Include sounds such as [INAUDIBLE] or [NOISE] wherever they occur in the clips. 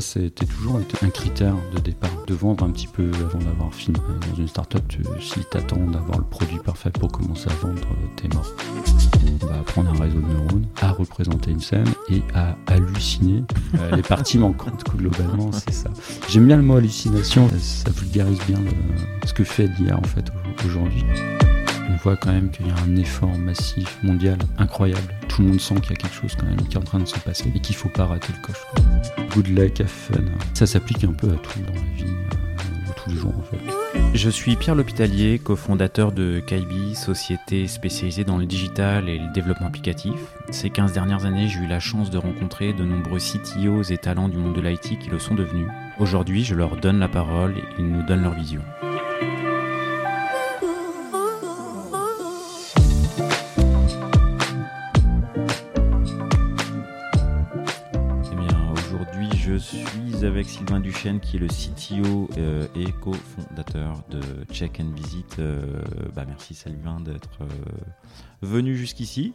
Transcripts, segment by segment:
c'était toujours un critère de départ, de vendre un petit peu avant d'avoir fini. Dans une startup, tu, si t'attends d'avoir le produit parfait pour commencer à vendre, t'es mort. On va apprendre un réseau de neurones, à représenter une scène et à halluciner euh, les parties manquantes. Globalement, c'est ça. J'aime bien le mot hallucination, ça vulgarise bien le- ce que fait l'IA en fait aujourd'hui. On voit quand même qu'il y a un effort massif mondial incroyable. Tout le monde sent qu'il y a quelque chose quand même qui est en train de se passer et qu'il faut pas rater le coche. Good luck, have fun. Ça s'applique un peu à tout dans la vie, euh, tous les jours en fait. Je suis Pierre L'Hôpitalier, cofondateur de Kaibi, société spécialisée dans le digital et le développement applicatif. Ces 15 dernières années, j'ai eu la chance de rencontrer de nombreux CTOs et talents du monde de l'IT qui le sont devenus. Aujourd'hui, je leur donne la parole et ils nous donnent leur vision. Avec Sylvain Duchesne, qui est le CTO euh, et cofondateur de Check and Visit. Euh, bah, merci Sylvain d'être euh, venu jusqu'ici.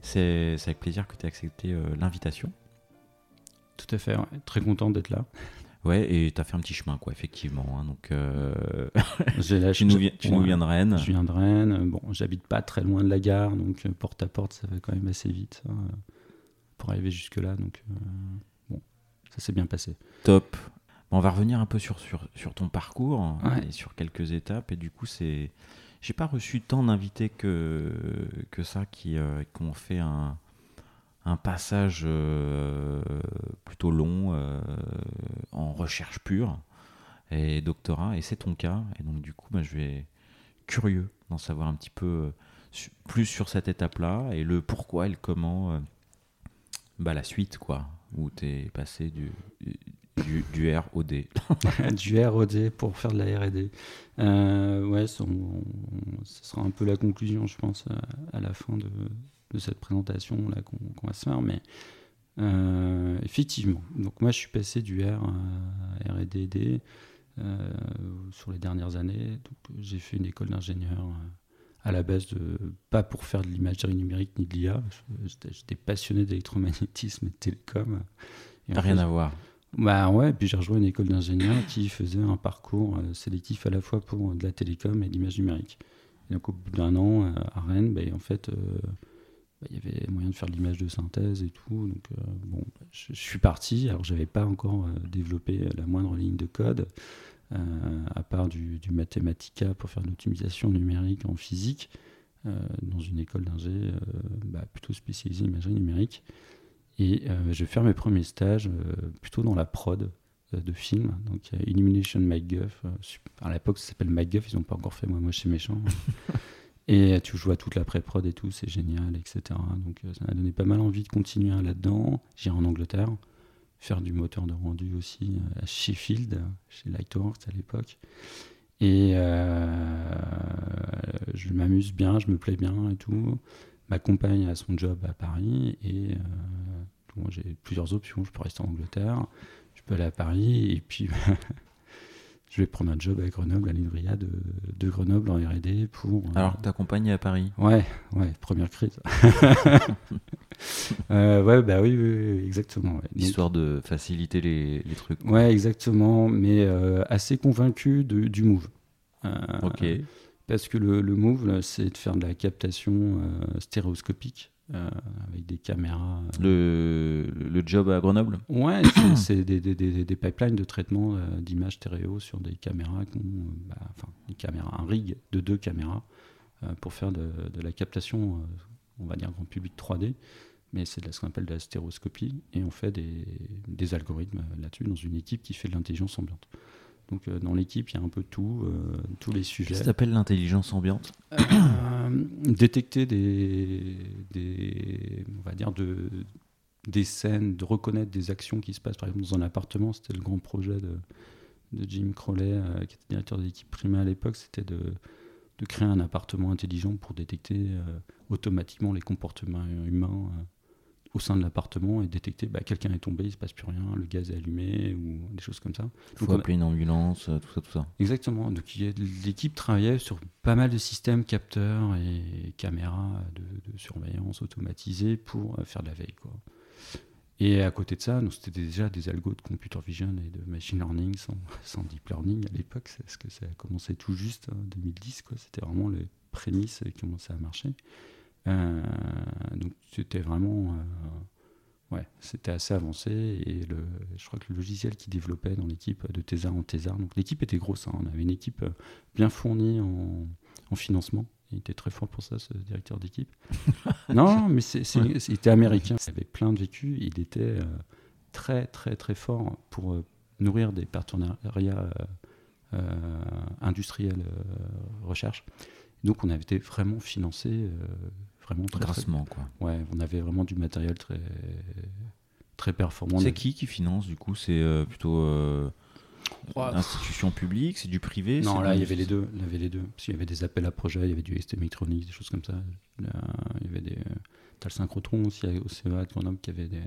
C'est avec plaisir que tu as accepté euh, l'invitation. Tout à fait, ouais. très content d'être là. Ouais, et tu as fait un petit chemin, quoi, effectivement. hein. donc, euh, [LAUGHS] tu nous viens, tu nous ouais. viens de Rennes. Je viens de Rennes. Bon, j'habite pas très loin de la gare, donc porte à porte, ça va quand même assez vite hein, pour arriver jusque-là. Donc, euh, bon, ça s'est bien passé. Top. Bon, on va revenir un peu sur, sur, sur ton parcours Ouais. et sur quelques étapes. Et du coup, c'est. J'ai pas reçu tant d'invités que, que ça qui, euh, qui ont fait un, un passage euh, plutôt long euh, en recherche pure et doctorat. Et c'est ton cas. Et donc, du coup, bah, je vais curieux d'en savoir un petit peu su- plus sur cette étape-là et le pourquoi et le comment. bah, la suite, quoi, où tu es passé du, du, du R au D. [LAUGHS] du ROD pour faire de la R&D. Euh, ouais, ce sera un peu la conclusion, je pense, à, à la fin de, de cette présentation là qu'on va se faire. Mais euh, effectivement, donc moi je suis passé du R à R&D D euh, sur les dernières années. J'ai fait une école d'ingénieur euh, à la base de pas pour faire de l'imagerie numérique ni de l'IA. J'étais- passionné d'électromagnétisme et de télécom. Et en Rien fait, à voir. Bah ouais, puis j'ai rejoint une école d'ingénieur qui faisait un parcours euh, sélectif à la fois pour de la télécom et l'image numérique. Et donc au bout d'un an euh, à Rennes, bah, en fait, euh, bah, il y avait moyen de faire de l'image de synthèse et tout. Donc bon, je, suis parti. Alors j'avais pas encore développé la moindre ligne de code, à part du, du Mathematica pour faire de l'optimisation numérique en physique, dans une école d'ingé bah, plutôt spécialisée imagerie numérique. Et euh, je vais faire mes premiers stages euh, plutôt dans la prod euh, de films. Donc il y a Illumination MacGuff. à l'époque, ça s'appelle MacGuff. Ils n'ont pas encore fait Moi, moi, chez méchant. [LAUGHS] et tu joues à toute la pré-prod et tout. C'est génial, etc. Donc ça m'a donné pas mal envie de continuer là-dedans. J'irai en Angleterre faire du moteur de rendu aussi à Sheffield, chez Lightworks à l'époque. Et je m'amuse bien, je me plais bien et tout. Ma compagne a son job à Paris et euh, bon, j'ai plusieurs options. Je peux rester en Angleterre, je peux aller à Paris et puis [LAUGHS] je vais prendre un job à Grenoble, à l'Inria de, de Grenoble en R&D pour. euh, Alors que ta compagne est à Paris. Ouais, ouais, première crise. [LAUGHS] Euh, ouais, bah oui, oui, oui, exactement. ouais. Donc- Histoire de faciliter les, les trucs. Ouais, exactement, mais assez convaincu de- du move. Ok. Parce que le, le move, c'est de faire de la captation euh, stéréoscopique euh, avec des caméras. euh, Le, le job à Grenoble? Ouais, c'est- des, des, des, des pipelines de traitement euh, d'images stéréo sur des caméras, qui ont, bah, enfin, des caméras, un rig de deux caméras pour faire de, de la captation, on va dire grand public 3D, mais c'est de ce qu'on appelle de la stéroscopie, et on fait des, des algorithmes là-dessus dans une équipe qui fait de l'intelligence ambiante. Donc euh, dans l'équipe, il y a un peu tout, euh, tous les sujets. Qu'est-ce que t'appelles l'intelligence ambiante Euh, détecter des, des, on va dire de, des scènes, de reconnaître des actions qui se passent par exemple dans un appartement. C'était le grand projet de, de Jim Crowley, euh, qui était directeur de l'équipe Prima à l'époque, c'était de, de créer un appartement intelligent pour détecter euh, automatiquement les comportements humains euh, au sein de l'appartement et détecter bah, quelqu'un est tombé, il se passe plus rien, le gaz est allumé ou des choses comme ça. Il faut Donc, appeler une ambulance, euh, tout ça, tout ça. Exactement. Donc l'équipe travaillait sur pas mal de systèmes capteurs et caméras de, de surveillance automatisés pour euh, faire de la veille. Quoi. Et à côté de ça, c'était déjà des algos de computer vision et de machine learning sans, [LAUGHS] sans deep learning à l'époque, parce que ça a commencé tout juste en 2010. C'était vraiment les prémices qui commençaient à marcher. Euh, donc c'était vraiment... Euh, ouais, c'était assez avancé. Et le, je crois que le logiciel qui développait dans l'équipe de Thésar en Thésar, donc l'équipe était grosse, hein. on avait une équipe bien fournie en, en financement. Il était très fort pour ça, ce directeur d'équipe. [LAUGHS] non, mais c'est, il était américain. Il avait plein de vécu. Il était euh, très, très, très fort pour euh, nourrir des partenariats euh, industriels recherche. Donc, on avait été vraiment financé, vraiment très. Grassement, quoi. Ouais, on avait vraiment du matériel très, très performant. C'est qui qui finance, du coup? C'est plutôt Institution publique, c'est du privé? Non, là, il y avait les deux. Il y avait les deux. Parce qu'il y avait des appels à projets, il y avait du ST Electronics, des choses comme ça. il y avait des. T'as le synchrotron aussi au CEA de Grenoble qui avait des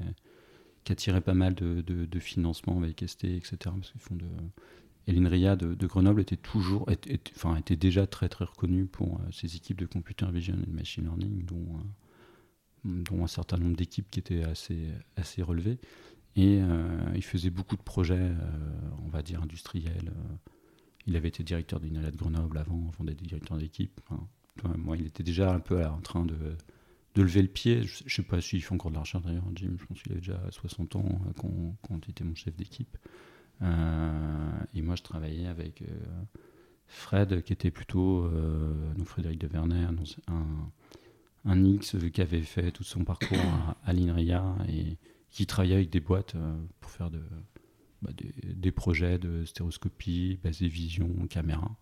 qui attirait pas mal de, de, financement avec ST, etc. Parce qu'ils font de. Et l'INRIA de, Grenoble était toujours, enfin, était déjà très très reconnu pour euh, ses équipes de computer vision et de machine learning, dont, euh, dont un certain nombre d'équipes qui étaient assez, assez relevées. Et euh, il faisait beaucoup de projets, on va dire, industriels. Il avait été directeur d'une de Grenoble avant, avant d'être directeur d'équipe. moi, il était déjà un peu en train de, de lever le pied. Je ne sais pas s'il fait encore de la recherche d'ailleurs, Jim. Je pense qu'il avait déjà 60 ans quand, quand il était mon chef d'équipe. Et moi, je travaillais avec Fred, qui était plutôt, donc Frédéric de Verner, un, un X qui avait fait tout son parcours à, l'INRIA et qui travaillait avec des boîtes euh, pour faire bah, des, projets de stéréoscopie, basé vision, caméra.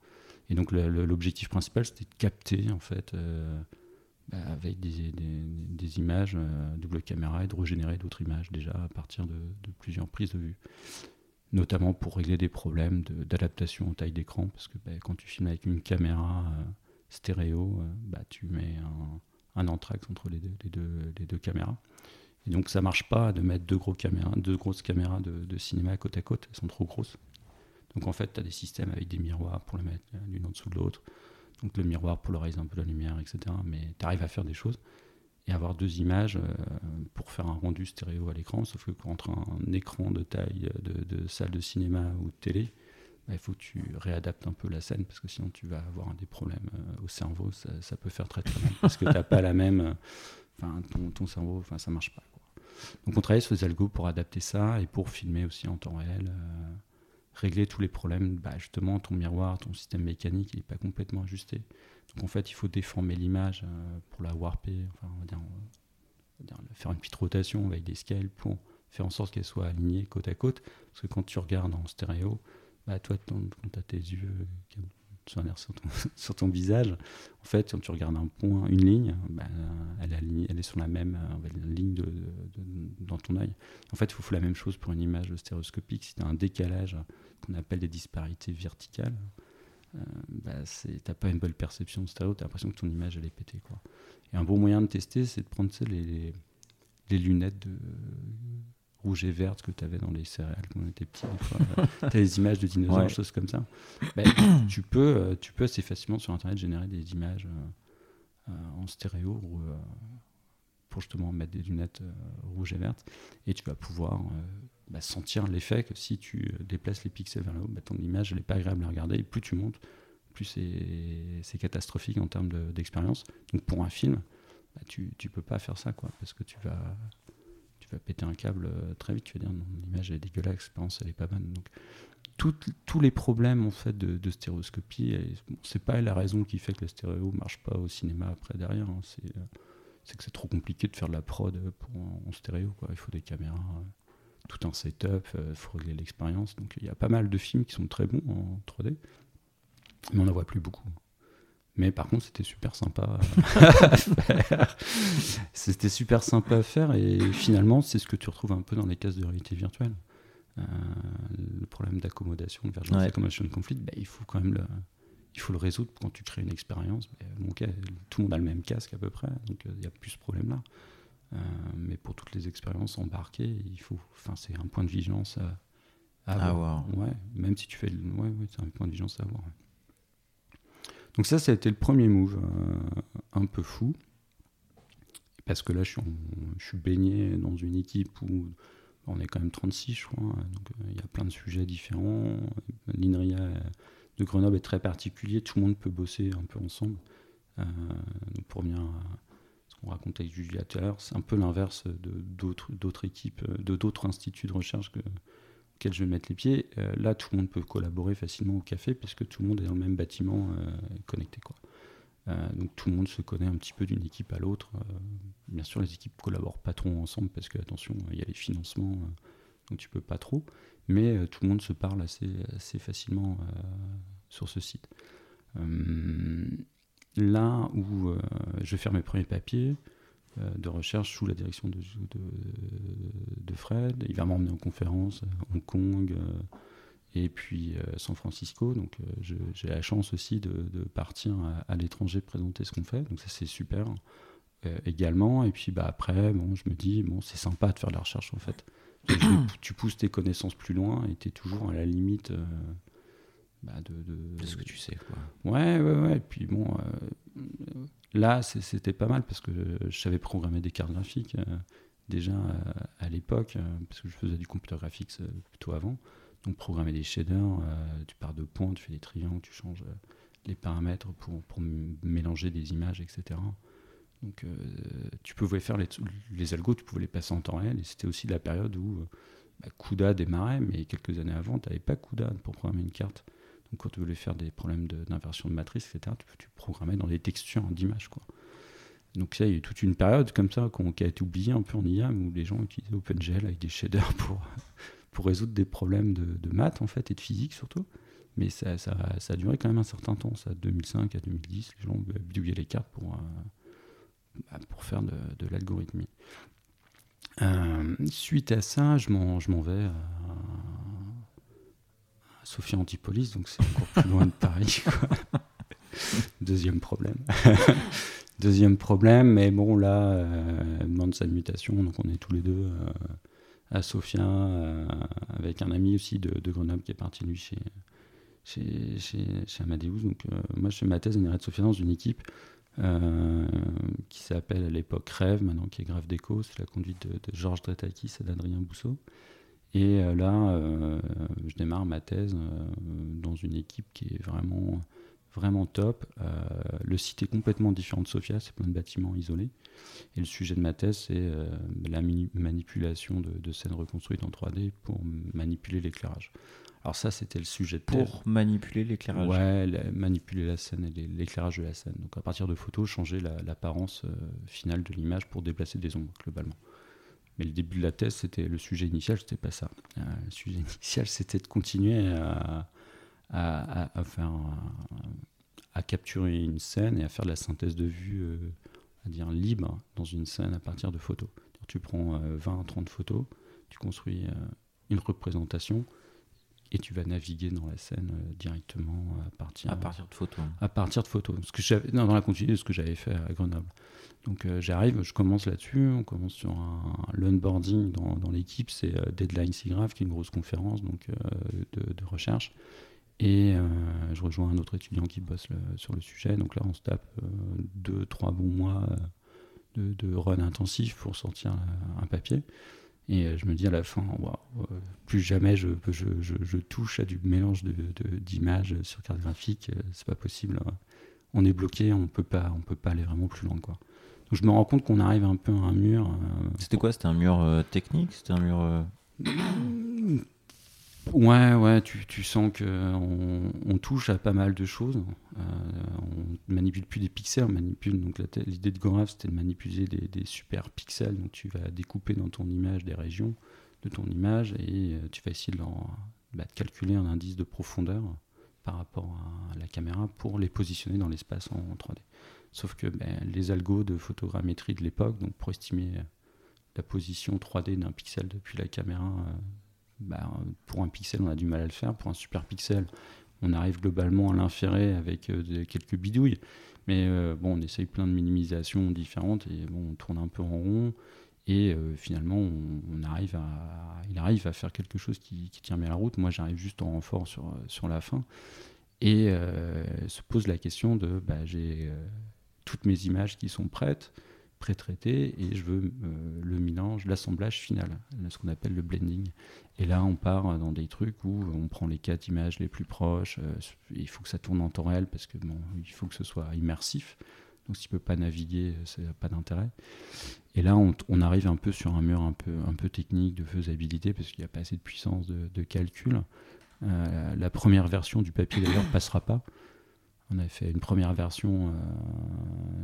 Et donc l'objectif principal, c'était de capter en fait euh, bah, avec des, images euh, double caméra et de régénérer d'autres images déjà à partir de, plusieurs prises de vue. Notamment pour régler des problèmes d'adaptation en taille d'écran, parce que bah, quand tu filmes avec une caméra stéréo, bah, tu mets un, un entre les deux, caméras. Et donc ça marche pas de mettre deux, gros caméras, grosses caméras de, cinéma côte à côte, elles sont trop grosses. Donc en fait, tu as des systèmes avec des miroirs pour les mettre l'une en dessous de l'autre. Donc le miroir polariser un peu la lumière, etc. Mais tu arrives à faire des choses et avoir deux images euh, pour faire un rendu stéréo à l'écran. Sauf que entre un écran de taille de, salle de cinéma ou de télé, bah, il faut que tu réadaptes un peu la scène parce que sinon tu vas avoir des problèmes euh, au cerveau. Ça, peut faire très très mal parce que tu n'as pas la même. Enfin, ton, cerveau, enfin, ça marche pas. Donc on travaillait sur des algos pour adapter ça et pour filmer aussi en temps réel, euh, régler tous les problèmes. Bah, justement, ton miroir, ton système mécanique, il n'est pas complètement ajusté. Donc en fait, il faut déformer l'image euh, pour la warper, faire une petite rotation avec des scales pour faire en sorte qu'elle soit alignée côte à côte. Parce que quand tu regardes en stéréo, bah, toi, quand tu as tes yeux sur, ton, [LAUGHS] sur ton visage. En fait, quand tu regardes un point, une ligne, bah, elle, est sur la même euh, ligne dans ton œil. En fait, il faut faire la même chose pour une image stéréoscopique. Si tu as un décalage qu'on appelle des disparités verticales, bah, tu n'as pas une bonne perception de stéréo, tu as l'impression que ton image elle est pétée. Quoi. Et un bon moyen de tester, c'est de prendre les, les lunettes de rouge et verte que tu avais dans les céréales quand on était petit. tu as des [LAUGHS] images de dinosaures, des choses comme ça. [COUGHS] Ben, tu, peux, euh, tu peux assez facilement sur Internet générer des images euh, euh, en stéréo pour justement mettre des lunettes rouges et vertes. Et tu vas pouvoir bah, sentir l'effet que si tu déplaces les pixels vers le haut, bah, ton image n'est pas agréable à regarder. Plus tu montes, plus c'est catastrophique en termes d'expérience. Donc pour un film, bah, tu ne peux pas faire ça, parce que tu vas péter un câble euh, très vite, tu vas dire non, l'image est dégueulasse, l'expérience elle est pas bonne. Donc tous les problèmes en fait de, stéréoscopie, c'est pas la raison qui fait que le stéréo marche pas au cinéma après derrière. Hein. Euh, c'est que c'est trop compliqué de faire de la prod pour, en, stéréo. Il faut des caméras, euh, tout un setup, il faut régler l'expérience. Donc il y a pas mal de films qui sont très bons en 3D, mais on n'en voit plus beaucoup. Mais par contre, c'était super sympa à [LAUGHS] faire. C'était super sympa à faire et finalement, c'est ce que tu retrouves un peu dans les cases de réalité virtuelle. Euh, le problème d'accommodation, de vergence accommodation conflit, bah, il faut quand même le, il faut le résoudre quand tu crées une expérience. Bon, tout le monde a le même casque à peu près, donc euh, il n'y a plus ce problème-là. Euh, mais pour toutes les expériences embarquées, il faut, enfin, c'est un point de vigilance à, avoir. Ouais, même si tu fais, ouais, ouais c'est un point de vigilance à avoir. Donc ça, ça a été le premier move, euh, un peu fou. parce que là, je suis, je suis baigné dans une équipe où on est quand même 36, je crois. Donc il y a plein de sujets différents. L'INRIA de Grenoble est très particulier. Tout le monde peut bosser un peu ensemble. donc pour à ce qu'on racontait avec Julia à l'heure, c'est un peu l'inverse de d'autres équipes, de d'autres instituts de recherche que, auxquels je vais mettre les pieds. là, tout le monde peut collaborer facilement au café puisque tout le monde est dans le même bâtiment connecté. Quoi. Euh, donc tout le monde se connaît un petit peu d'une équipe à l'autre. Euh, bien sûr, les équipes collaborent pas trop ensemble parce que, attention, il y a les financements, euh, donc tu peux pas trop. Mais tout le monde se parle assez facilement sur ce site. Là où je vais faire mes premiers papiers de recherche sous la direction de, Fred, il va m'emmener en conférence à Hong Kong et puis euh, San Francisco. Donc euh, j'ai la chance aussi de, partir à, l'étranger présenter ce qu'on fait. Donc ça c'est super euh, également. Et puis bah, après, bon, je me dis, bon, c'est sympa de faire de la recherche en fait. tu pousses tes connaissances plus loin et tu es toujours à la limite bah, de, ce que tu sais. Quoi. Ouais, ouais, ouais. Et puis bon, là c'était pas mal parce que je savais programmer des cartes graphiques déjà à l'époque, parce que je faisais du computer graphics plutôt avant. Donc programmer des shaders, euh, tu pars de points, tu fais des triangles, tu changes euh, les paramètres pour, pour mélanger des images, etc. Donc euh, tu pouvais faire les, les, algos, tu pouvais les passer en temps réel. Et c'était aussi la période où bah, CUDA démarrait, mais quelques années avant, tu n'avais pas CUDA pour programmer une carte. Donc quand tu voulais faire des problèmes d'inversion de, matrice, etc., tu, tu, programmais dans des textures d'images. Quoi. Donc il y a eu toute une période comme ça qui a été oubliée un peu en IA, où les gens utilisaient OpenGL avec des shaders [LAUGHS] pour, pour résoudre des problèmes de, maths en fait et de physique surtout. Mais ça, ça, ça, a duré quand même un certain temps, ça, 2005 à 2010, les gens bidouillaient les cartes pour, euh, bah, pour faire de, de l'algorithmie. Euh, suite à ça, je m'en, je m'en vais à, Sophia Antipolis, donc c'est encore plus loin de Paris. [LAUGHS] Deuxième problème. [LAUGHS] Deuxième problème, mais bon, là, euh, demande sa mutation, donc on est tous les deux euh, à Sofia, euh, avec un ami aussi de, Grenoble qui est parti lui chez, chez, chez, Amadeus. Donc euh, moi je fais ma thèse à de Sofia dans une équipe euh, qui s'appelle à l'époque Rêve, maintenant qui est Grave Déco, c'est la conduite de, Georges Dretakis et d'Adrien Bousseau. Et là, je démarre ma thèse dans une équipe qui est vraiment, vraiment top. le site est complètement différent de Sofia, c'est plein de bâtiments isolés. Et le sujet de ma thèse, c'est euh, la manipulation de, scènes reconstruites en 3D pour manipuler l'éclairage. Alors ça, c'était le sujet de Pour manipuler l'éclairage Ouais, manipuler la scène et l'éclairage de la scène. Donc à partir de photos, changer l'apparence euh, finale de l'image pour déplacer des ombres, globalement. Mais le début de la thèse, c'était le sujet initial, c'était pas ça. Euh, le sujet [LAUGHS] initial, c'était de continuer à, à, à capturer une scène et à faire de la synthèse de vue dire libre dans une scène à partir de photos. Tu prends 20 euh, 30 photos, tu construis euh, une représentation et tu vas naviguer dans la scène euh, directement à partir, à partir de photos. À partir de photos. Ce que dans la continuité de ce que j'avais fait à Grenoble. Donc j'arrive, je commence là-dessus, on commence sur un l'onboarding dans, dans l'équipe, c'est Deadline SIGGRAPH qui est une grosse conférence donc, de, de, recherche. Et euh, je rejoins un autre étudiant qui bosse sur le sujet. Donc là, on se tape euh, deux, trois bons mois euh, de, run intensif pour sortir un papier. Et je me dis à la fin, plus jamais je, je, je, touche à du mélange d'images sur carte graphique. c'est pas possible. On est bloqué, on peut pas, on peut pas aller vraiment plus loin, quoi. Donc je me rends compte qu'on arrive un peu à un mur. C'était quoi? C'était un mur technique? C'était un mur [COUGHS] [COUGHS] [COUGHS] Ouais, ouais, tu, sens qu'on on touche à pas mal de choses. Euh, on manipule plus des pixels, on manipule. Donc l'idée de Goraf, c'était de manipuler des, super pixels. Donc tu vas découper dans ton image des régions de ton image et euh, tu vas essayer de, bah, de, calculer un indice de profondeur par rapport à la caméra pour les positionner dans l'espace en, 3D. Sauf que ben, les algos de photogrammétrie de l'époque, donc pour estimer la position 3D d'un pixel depuis la caméra euh, bah, pour un pixel, on a du mal à le faire. Pour un super pixel, on arrive globalement à l'inférer avec euh, quelques bidouilles. Mais euh, bon, on essaye plein de minimisations différentes et bon, on tourne un peu en rond. Et euh, finalement, on, arrive à, il arrive à faire quelque chose qui, tient bien la route. Moi, j'arrive juste en renfort sur, sur la fin. Et se pose la question de bah, j'ai toutes mes images qui sont prêtes pré-traité et je veux le mélange, l'assemblage final, ce qu'on appelle le blending. Et là, on part dans des trucs où on prend les quatre images les plus proches. il faut que ça tourne en temps réel parce que bon, il faut que ce soit immersif. Donc s'il ne peut pas naviguer, ça n'a pas d'intérêt. Et là, on, arrive un peu sur un mur un peu, un peu technique de faisabilité parce qu'il n'y a pas assez de puissance de, calcul. Euh, la première version du papier d'ailleurs passera pas. On avait fait une première version euh,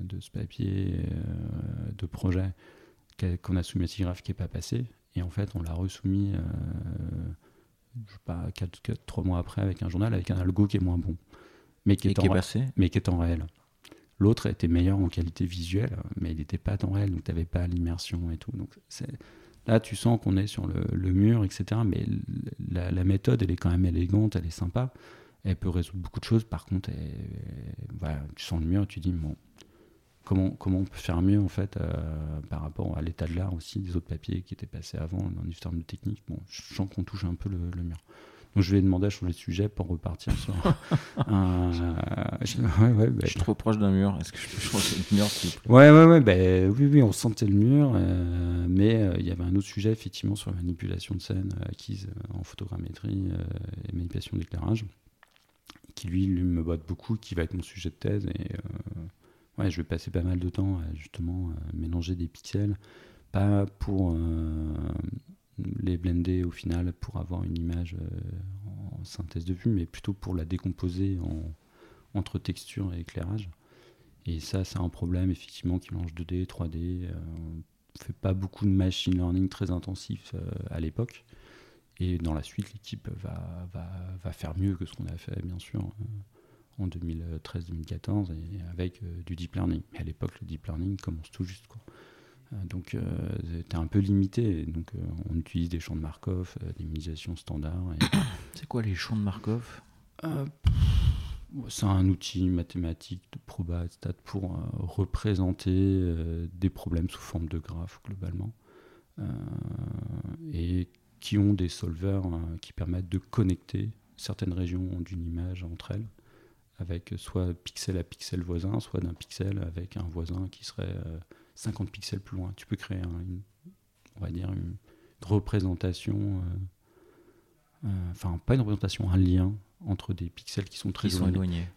de ce papier euh, de projet qu'on a soumis à SIGRAPH qui n'est pas passé. Et en fait, on l'a resoumis, je sais pas, 3 mois après avec un journal avec un algo qui est moins bon. Mais qui, est, en, passé. mais qui est en réel. L'autre était meilleur en qualité visuelle, mais il n'était pas en réel, donc tu n'avais pas l'immersion et tout. Donc là, tu sens qu'on est sur le, mur, etc. Mais la, méthode, elle est quand même élégante, elle est sympa. Elle peut résoudre beaucoup de choses. Par contre, tu sens le mur, tu dis, bon, comment, comment on peut faire mieux, en fait, euh, par rapport à l'état de l'art aussi, des autres papiers qui étaient passés avant, dans du termes de technique. Bon, je sens qu'on touche un peu le mur. Donc je vais demander à changer de sujet pour repartir sur [LAUGHS] un. je, ouais, bah, je suis trop proche d'un mur. Est-ce que je peux changer de mur Ouais, ouais, ouais. Bah, oui, oui, on sentait le mur. Euh, mais euh, il y avait un autre sujet, effectivement, sur la manipulation de scène euh, acquise en photogrammétrie et manipulation d'éclairage, qui lui, lui me botte beaucoup, qui va être mon sujet de thèse. Et ouais, je vais passer pas mal de temps à justement mélanger des pixels. Pas pour les blender au final pour avoir une image euh, en synthèse de vue, mais plutôt pour la décomposer en, entre texture et éclairage. Et ça, c'est un problème effectivement qui mélange 2D, 3D. on ne fait pas beaucoup de machine learning très intensif euh, à l'époque. Et dans la suite, l'équipe va, va, va, faire mieux que ce qu'on a fait, bien sûr, euh, en 2013-2014, et avec du deep learning. Mais à l'époque, le deep learning commence tout juste. Quoi. Euh, donc, c'était euh, un peu limité. Donc, euh, on utilise des champs de Markov, des minimisations standards. [COUGHS] C'est quoi les champs de Markov? C'est un outil mathématique de proba stat pour représenter des problèmes sous forme de graphes globalement. et qui ont des solvers qui permettent de connecter certaines régions d'une image entre elles, avec soit pixel à pixel voisin, soit d'un pixel avec un voisin qui serait 50 pixels plus loin. Tu peux créer une, on va dire une représentation, euh, euh, enfin pas une représentation, un lien entre des pixels qui sont très qui éloignés.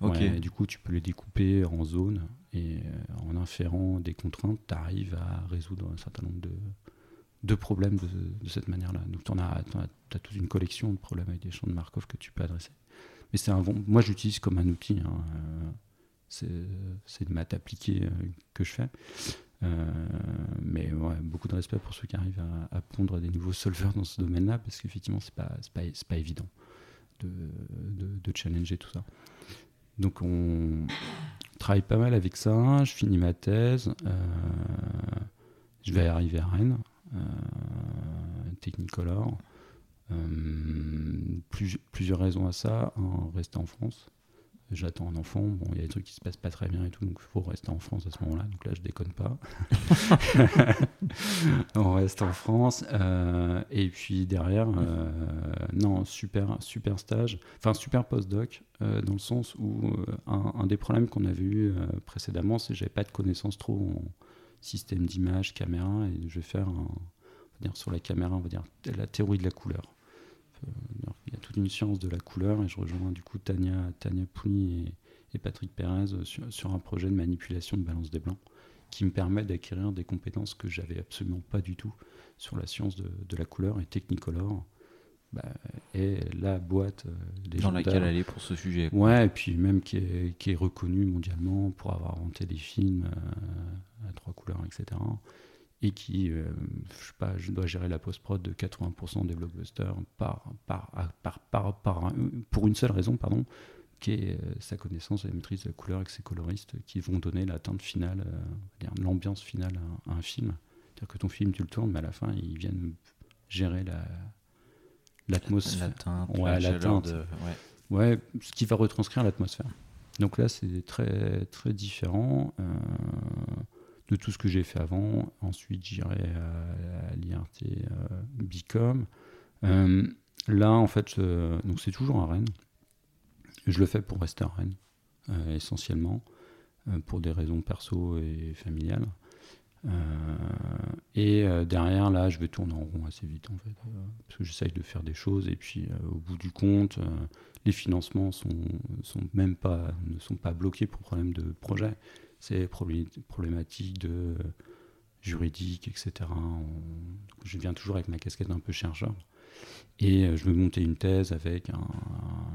du coup, tu peux les découper en zones et euh, en inférant des contraintes, tu arrives à résoudre un certain nombre de, de problèmes de, cette manière-là. Donc, tu as, as, toute une collection de problèmes avec des champs de Markov que tu peux adresser. Mais c'est un moi, j'utilise comme un outil. Hein, c'est une maths appliquée que je fais. Euh, mais ouais, beaucoup de respect pour ceux qui arrivent à, pondre des nouveaux solvers dans ce domaine-là, parce qu'effectivement, c'est pas, pas, pas évident de, de, challenger tout ça. Donc, on travaille pas mal avec ça. Je finis ma thèse. Euh, je vais arriver à Rennes, euh, Technicolor. Plusieurs raisons à ça. Un, rester en France j'attends un enfant, bon, il y a des trucs qui se passent pas très bien et tout, donc il faut rester en France à ce moment-là. Donc là, je déconne pas. [LAUGHS] on reste en France. Euh, et puis derrière, euh, non, super, super stage, enfin super postdoc, euh, dans le sens où un, des problèmes qu'on avait eu précédemment, c'est que j'avais pas de connaissances trop en système d'image, caméra, et je vais faire un, dire, sur la caméra, on va dire la théorie de la couleur. Euh, il y a toute une science de la couleur et je rejoins du coup Tania, Tania Pouli et, Patrick Pérez sur, un projet de manipulation de balance des blancs qui me permet d'acquérir des compétences que j'avais absolument pas du tout sur la science de, la couleur et Technicolor. Bah, et la boîte euh, dans laquelle elle est pour ce sujet. Ouais, et puis même qui est, qui est reconnue mondialement pour avoir inventé des films euh, à trois couleurs, etc et qui, euh, je sais pas, je dois gérer la post-prod de 80% des blockbusters par, par, par, par, par, pour une seule raison, pardon, qui est euh, sa connaissance et la maîtrise de la couleur avec ses coloristes qui vont donner la teinte finale, euh, l'ambiance finale à, un film. C'est-à-dire que ton film, tu le tournes, mais à la fin, ils viennent gérer la l'atmosphère. La, teinte, ouais, la, teinte. ouais. ouais. ce qui va retranscrire l'atmosphère. Donc là, c'est très, très différent de tout ce que j'ai fait avant. Ensuite, j'irai à, l'IRT euh, Bicom. Euh, là, en fait, donc c'est toujours à Rennes. Je le fais pour rester à Rennes, euh, essentiellement, pour des raisons perso et familiales. et derrière, là, je vais tourner en rond assez vite, en fait, parce que j'essaye de faire des choses, et puis au bout du compte, les financements sont, sont même pas, ne sont pas bloqués pour problème de projet. C'est problématique de juridique, etc. je viens toujours avec ma casquette un peu chercheur. Et euh, je me montais une thèse avec un,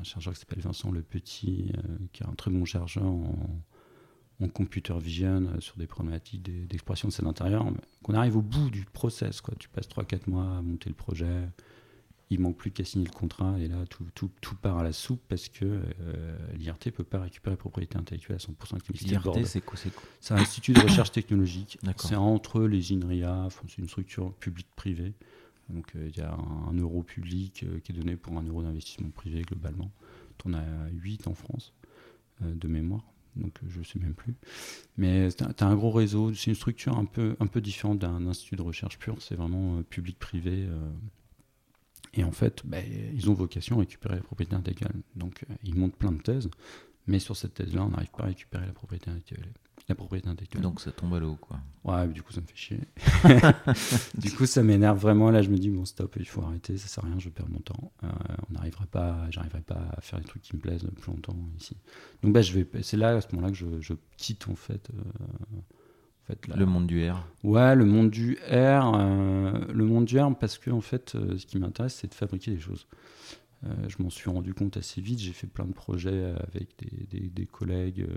chercheur qui s'appelle Vincent Le Petit, euh, qui est un très bon chercheur en, computer vision euh, sur des problématiques d'expression de scène intérieure. Qu'on arrive au bout du process, quoi. Tu passes 3-4 mois à monter le projet, il manque plus qu'à signer le contrat et là tout, tout, tout, part à la soupe parce que euh, l'IRT ne peut pas récupérer propriété intellectuelle à 100% L'IRT c'est quoi C'est un institut de recherche technologique. [COUGHS] C'est entre les INRIA, c'est une structure publique-privée. Donc euh, il y a un, euro public euh, qui est donné pour un euro d'investissement privé globalement. On a 8 en France de mémoire donc je ne sais même plus. Mais tu as, un gros réseau, c'est une structure un peu, un peu différente d'un institut de recherche pur, c'est vraiment public-privé. Et en fait, bah, ils ont vocation à récupérer la propriété intellectuelle. Donc, euh, ils montent plein de thèses, mais sur cette thèse-là, on n'arrive pas à récupérer la propriété intellectuelle. La propriété intellectuelle. Donc, ça tombe à l'eau, quoi. Ouais, du coup, ça me fait chier. [LAUGHS] du coup, ça m'énerve vraiment. Là, je me dis, bon, stop, il faut arrêter, ça sert à rien, je perds mon temps. Euh, on n'arrivera pas, j'arriverai pas à faire des trucs qui me plaisent plus longtemps ici. Donc, bah, je vais, c'est là, à ce moment-là, que je, je quitte, en fait. Euh, le monde du R. Ouais, le monde du R, euh, le monde du R, parce que en fait, euh, ce qui m'intéresse, c'est de fabriquer des choses. Euh, je m'en suis rendu compte assez vite. J'ai fait plein de projets avec des, collègues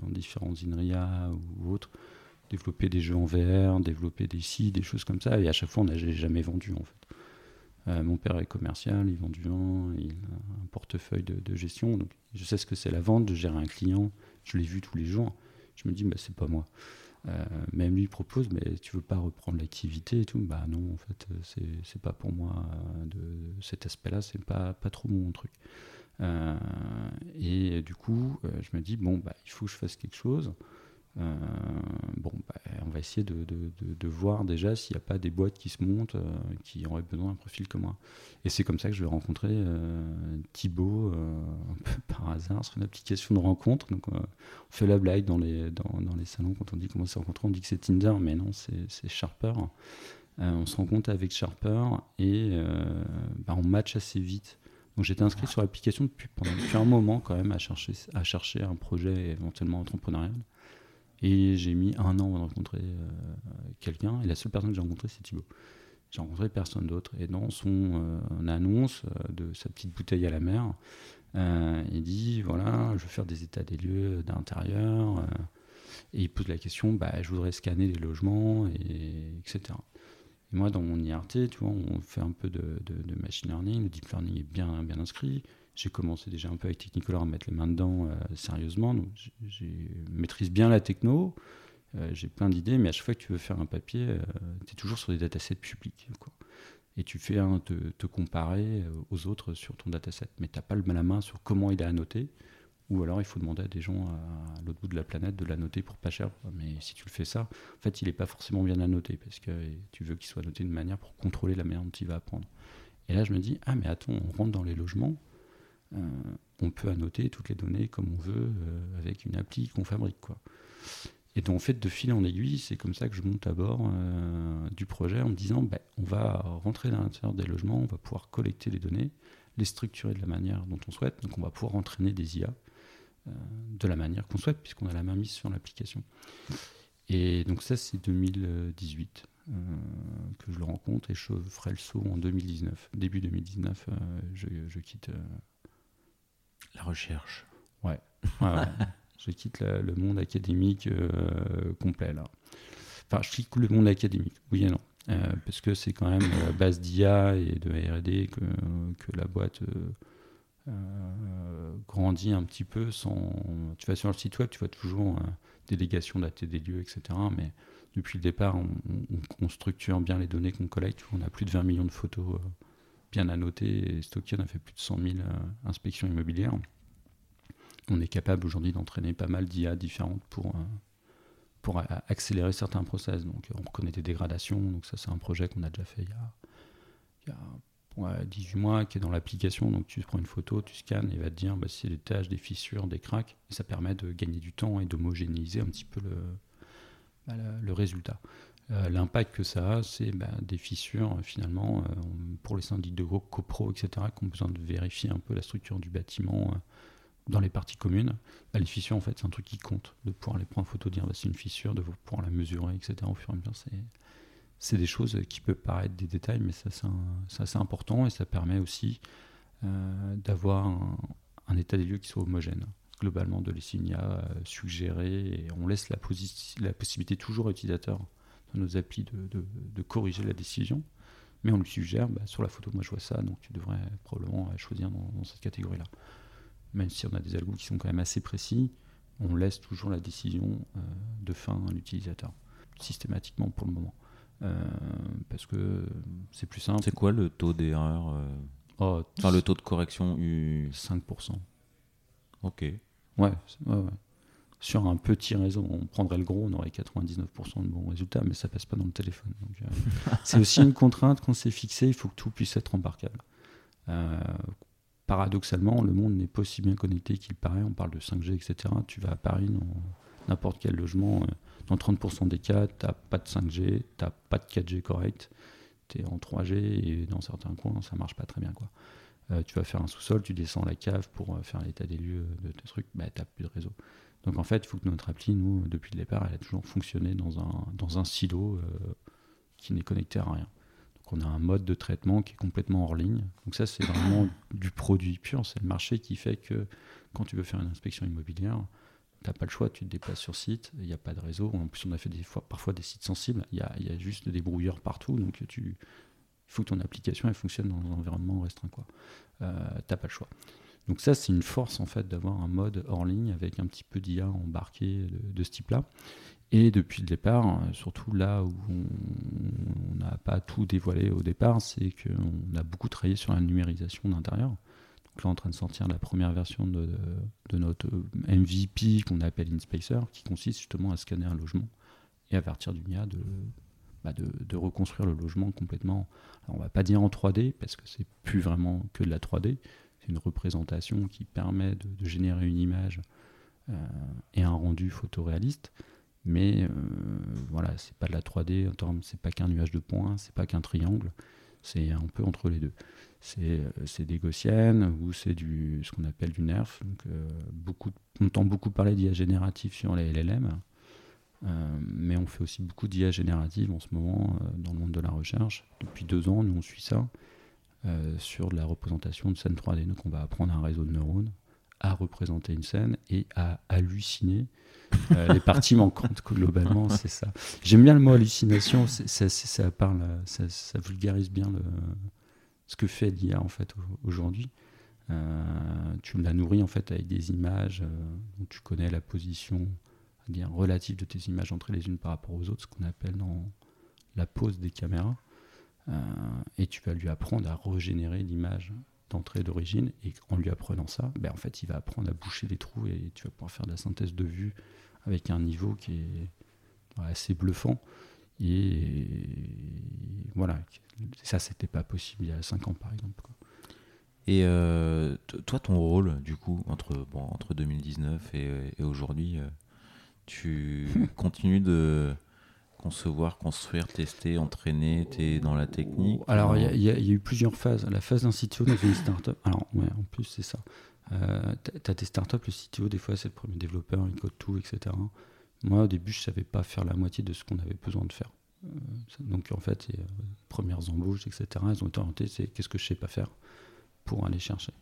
dans différents INRIA ou autres, développer des jeux en VR, développer des sites, des choses comme ça. Et à chaque fois, on n'a jamais vendu en fait. mon père est commercial, il vend du vin, il a un portefeuille de, de gestion. Donc je sais ce que c'est la vente, de gérer un client. Je l'ai vu tous les jours. Je me dis, bah, c'est pas moi. Euh, même lui propose, mais tu veux pas reprendre l'activité et tout Bah non, en fait, c'est pas pour moi. Euh, de cet aspect-là, c'est pas, pas trop mon truc. Euh, et du coup, je me dis, bon, bah, il faut que je fasse quelque chose. Euh, bon, bah, on va essayer de, de, voir déjà s'il n'y a pas des boîtes qui se montent euh, qui auraient besoin d'un profil comme moi. Et c'est comme ça que je vais rencontrer euh, Thibaut un peu [LAUGHS] par hasard sur une application de rencontre. Donc, on fait la blague dans les, dans, dans, les salons quand on dit comment s'est rencontré, on dit que c'est Tinder, mais non, c'est Sharper. on se rencontre avec Sharper et bah, on match assez vite. Donc j'étais inscrit sur l'application depuis, depuis un moment quand même à chercher, à chercher un projet éventuellement entrepreneurial. Et j'ai mis un an avant de rencontrer euh, quelqu'un. Et la seule personne que j'ai rencontrée, c'est Thibaut. J'ai rencontré personne d'autre. Et dans son euh, annonce euh, de sa petite bouteille à la mer, il dit voilà, je veux faire des états des lieux d'intérieur. et il pose la question bah, je voudrais scanner les logements, et, etc. Et moi, dans mon IRT, tu vois, on fait un peu de, de machine learning. Le deep learning est bien, bien inscrit j'ai commencé déjà un peu avec Technicolor à mettre les mains dedans euh, sérieusement. Donc, je maîtrise bien la techno, euh, j'ai plein d'idées, mais à chaque fois que tu veux faire un papier, euh, tu es toujours sur des datasets publics. Et tu fais te, comparer aux autres sur ton dataset, mais tu n'as pas la main sur comment il est annoté. Ou alors il faut demander à des gens à, l'autre bout de la planète de l'annoter pour pas cher. Mais si tu le fais ça, en fait, il n'est pas forcément bien annoté parce que tu veux qu'il soit noté de manière pour contrôler la manière dont il va apprendre. Et là, je me dis, ah, mais attends, on rentre dans les logements, euh, on peut annoter toutes les données comme on veut euh, avec une appli qu'on fabrique. Quoi. Et donc, en fait, de fil en aiguille, c'est comme ça que je monte à bord euh, du projet en me disant ben, on va rentrer dans l'intérieur des logements, on va pouvoir collecter les données, les structurer de la manière dont on souhaite. Donc, on va pouvoir entraîner des IA de la manière qu'on souhaite, puisqu'on a la main mise sur l'application. Et donc, ça, c'est 2018 que je le rencontre et je ferai le saut en 2019. Début 2019, je, quitte la recherche. Ouais. [LAUGHS] je quitte le monde académique euh, complet là. Enfin, je quitte le monde académique, oui et non. Euh, parce que c'est quand même la base d'IA et de RD que, que, la boîte euh, grandit un petit peu sans. Tu vas sur le site web, tu vois toujours délégation dater des lieux, etc. Mais depuis le départ, on, structure bien les données qu'on collecte. On a plus de 20 millions de photos bien annoté et stocké. On a fait plus de 100 000 euh, inspections immobilières. On est capable aujourd'hui d'entraîner pas mal d'IA différentes pour, euh, pour accélérer certains process. Donc on reconnaît des dégradations. Donc ça c'est un projet qu'on a déjà fait il y a, il y a 18 mois qui est dans l'application. Donc tu prends une photo, tu scannes et il va te dire bah, si c'est des taches, des fissures, des cracks. Et ça permet de gagner du temps et d'homogénéiser un petit peu le, bah, le, résultat. L'impact que ça a, c'est bah, des fissures finalement pour les syndics de groupe, copro, etc., qui ont besoin de vérifier un peu la structure du bâtiment dans les parties communes, bah, les fissures, en fait, c'est un truc qui compte, de pouvoir les prendre en photo, dire bah, c'est une fissure, de pouvoir la mesurer, etc. Au fur et à mesure, c'est des choses qui peuvent paraître des détails, mais ça, c'est assez important et ça permet aussi euh, d'avoir un, état des lieux qui soit homogène. Globalement, de l'Essigna euh, suggérer et on laisse la, la, possibilité toujours à l'utilisateur nos applis de, de, corriger la décision, mais on lui suggère bah, sur la photo, moi je vois ça, donc tu devrais probablement choisir dans cette catégorie-là même si on a des algos qui sont quand même assez précis, on laisse toujours la décision euh, de fin à l'utilisateur, systématiquement pour le moment. Euh, parce que c'est plus simple. C'est quoi le taux d'erreur euh, oh, Enfin, le taux de correction U... 5%. Ok. Ouais, ouais, ouais, Sur un petit réseau, on prendrait le gros, on aurait 99% de bons résultats, mais ça passe pas dans le téléphone. [LAUGHS] c'est aussi une contrainte qu'on s'est fixée, il faut que tout puisse être embarquable paradoxalement, le monde n'est pas aussi bien connecté qu'il paraît. On parle de 5G, etc. Tu vas à Paris, dans n'importe quel logement, euh, dans 30% des cas, tu n'as pas de 5G, tu n'as pas de 4G correct, tu es en 3G et dans certains coins, ça marche pas très bien. Quoi. Euh, tu vas faire un sous-sol, tu descends la cave pour euh, faire l'état des lieux de tes trucs, bah, tu n'as plus de réseau. Donc en fait, il faut que notre appli, nous, depuis le départ, elle a toujours fonctionné dans un, dans un silo qui n'est connecté à rien on a un mode de traitement qui est complètement hors ligne. Donc ça, c'est vraiment [COUGHS] du produit pur. C'est le marché qui fait que quand tu veux faire une inspection immobilière, tu n'as pas le choix, tu te déplaces sur site, il n'y a pas de réseau. En plus, on a fait des fois, parfois des sites sensibles, il y a, juste des brouilleurs partout. Donc il faut que ton application elle fonctionne dans un environnement restreint. Tu n'as pas le choix. Donc ça, c'est une force en fait d'avoir un mode hors ligne avec un petit peu d'IA embarqué de ce type-là. Et depuis le départ, surtout là où on n'a pas tout dévoilé au départ, c'est qu'on a beaucoup travaillé sur la numérisation d'intérieur. Donc là, on est en train de sortir la première version de, notre MVP qu'on appelle InSpacer, qui consiste justement à scanner un logement et à partir du NIA bah, de, de, reconstruire le logement complètement. Alors, on va pas dire en 3D, parce que c'est plus vraiment que de la 3D. C'est une représentation qui permet de, générer une image euh, et un rendu photoréaliste mais euh, voilà, c'est pas de la 3D, c'est pas qu'un nuage de points, c'est pas qu'un triangle, c'est un peu entre les deux. C'est euh, des gaussiennes ou c'est du ce qu'on appelle du NERF. Donc, euh, beaucoup, on entend beaucoup parler d'IA générative sur les LLM, mais on fait aussi beaucoup d'IA générative en ce moment dans le monde de la recherche. Depuis deux ans, nous on suit ça sur de la représentation de scène 3D. Donc on va apprendre un réseau de neurones à représenter une scène et à halluciner euh, les parties [LAUGHS] manquantes, globalement, c'est ça. J'aime bien le mot hallucination, ça, ça, parle, ça, ça, vulgarise bien le, ce que fait l'IA en fait aujourd'hui. Euh, tu la nourris en fait avec des images euh, dont tu connais la position dire, relative de tes images entre les unes par rapport aux autres, ce qu'on appelle dans la pose des caméras. Et tu vas lui apprendre à régénérer l'image d'entrée d'origine et en lui apprenant ça, ben en fait il va apprendre à boucher les trous et tu vas pouvoir faire de la synthèse de vue avec un niveau qui est assez bluffant. Et voilà, ça c'était pas possible il y a 5 ans par exemple. Et euh, toi, ton rôle, du coup, entre, bon, entre 2019 et, et aujourd'hui, euh, tu [LAUGHS] continues de, concevoir, construire, tester, entraîner Tu es dans la technique Alors, il y, a eu plusieurs phases. La phase d'un CTO dans une startup. Alors, ouais, en plus, c'est ça. Euh, tu as tes startups, le CTO, des fois, c'est le premier développeur, il code tout, etc. Moi, au début, je savais pas faire la moitié de ce qu'on avait besoin de faire. Euh, donc, en fait, les euh, premières embauches, etc., elles ont été orientées c'est qu'est-ce que je sais pas faire pour aller chercher.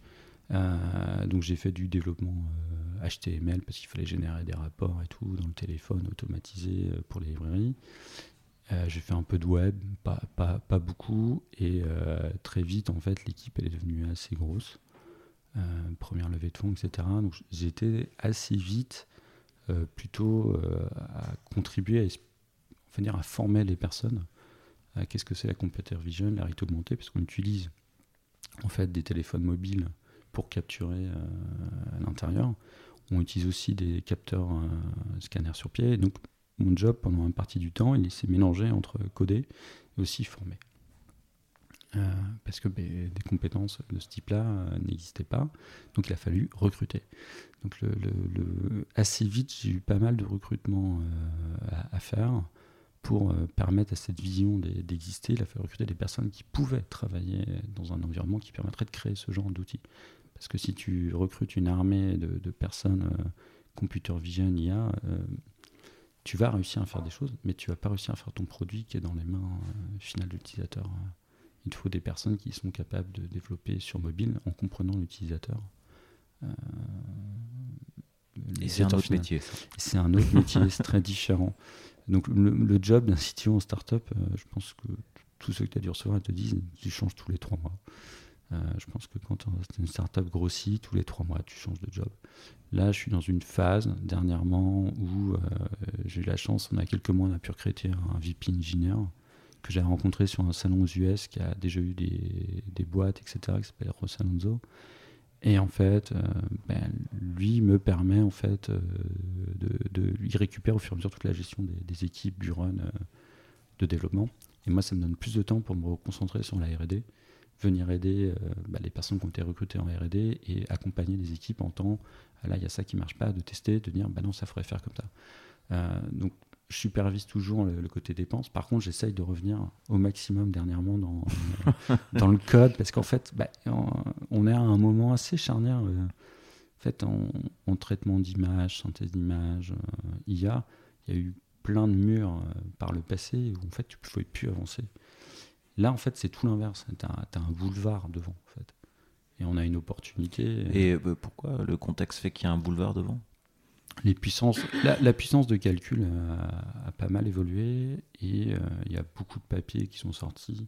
Euh, donc j'ai fait du développement HTML euh, parce qu'il fallait générer des rapports et tout dans le téléphone automatisé euh, pour les librairies. j'ai fait un peu de web, pas, beaucoup, et très vite en fait l'équipe elle est devenue assez grosse. première levée de fonds, etc. Donc j'étais assez vite plutôt à contribuer à former les personnes à qu'est-ce que c'est la computer vision, la réalité augmentée, parce qu'on utilise en fait des téléphones mobiles pour capturer euh, à l'intérieur. On utilise aussi des capteurs euh, scanners sur pied. donc, mon job pendant une partie du temps, il s'est mélangé entre coder et aussi former. parce que ben, des compétences de ce type-là n'existaient pas. Donc il a fallu recruter. Donc assez vite, j'ai eu pas mal de recrutements à, faire pour permettre à cette vision d'exister. Il a fallu recruter des personnes qui pouvaient travailler dans un environnement qui permettrait de créer ce genre d'outils. Parce que si tu recrutes une armée de, personnes computer vision, IA, tu vas réussir à faire des choses, mais tu vas pas réussir à faire ton produit qui est dans les mains euh, finales de l'utilisateur. Il te faut des personnes qui sont capables de développer sur mobile en comprenant l'utilisateur. Euh, Et c'est un autre métier. C'est un autre métier, c'est très différent. Donc le, job d'un CTO en startup, euh, je pense que tous ceux que tu as dû recevoir te disent tu changes tous les trois mois. Euh, je pense que quand une startup grossit, tous les trois mois, tu changes de job. Là, je suis dans une phase dernièrement où euh, j'ai eu la chance, on a quelques mois, on a pu recruter un VP engineer que j'ai rencontré sur un salon aux US qui a déjà eu des, des boîtes, etc., qui s'appelle Ross Alonso. Et en fait, euh, ben, lui me permet en fait de, de, Il récupère au fur et à mesure toute la gestion des, équipes du run de développement. Et moi, ça me donne plus de temps pour me concentrer sur la R&D venir aider euh, bah, les personnes qui ont été recrutées en RD et accompagner les équipes en temps, ah, là il y a ça qui marche pas, de tester, de dire bah non ça faudrait faire comme ça. Euh, donc je supervise toujours le, côté dépenses. Par contre, j'essaye de revenir au maximum dernièrement dans, dans le code parce qu'en fait, bah, on, est à un moment assez charnière. Euh, en fait, en, traitement d'image, synthèse d'image, IA, il y a eu plein de murs par le passé où en fait tu ne pouvais plus avancer. Là, en fait, c'est tout l'inverse. Tu as, un boulevard devant, en fait. Et on a une opportunité. Et euh, pourquoi le contexte fait qu'il y a un boulevard devant? Les puissances, la, puissance de calcul a, pas mal évolué et euh, il y a beaucoup de papiers qui sont sortis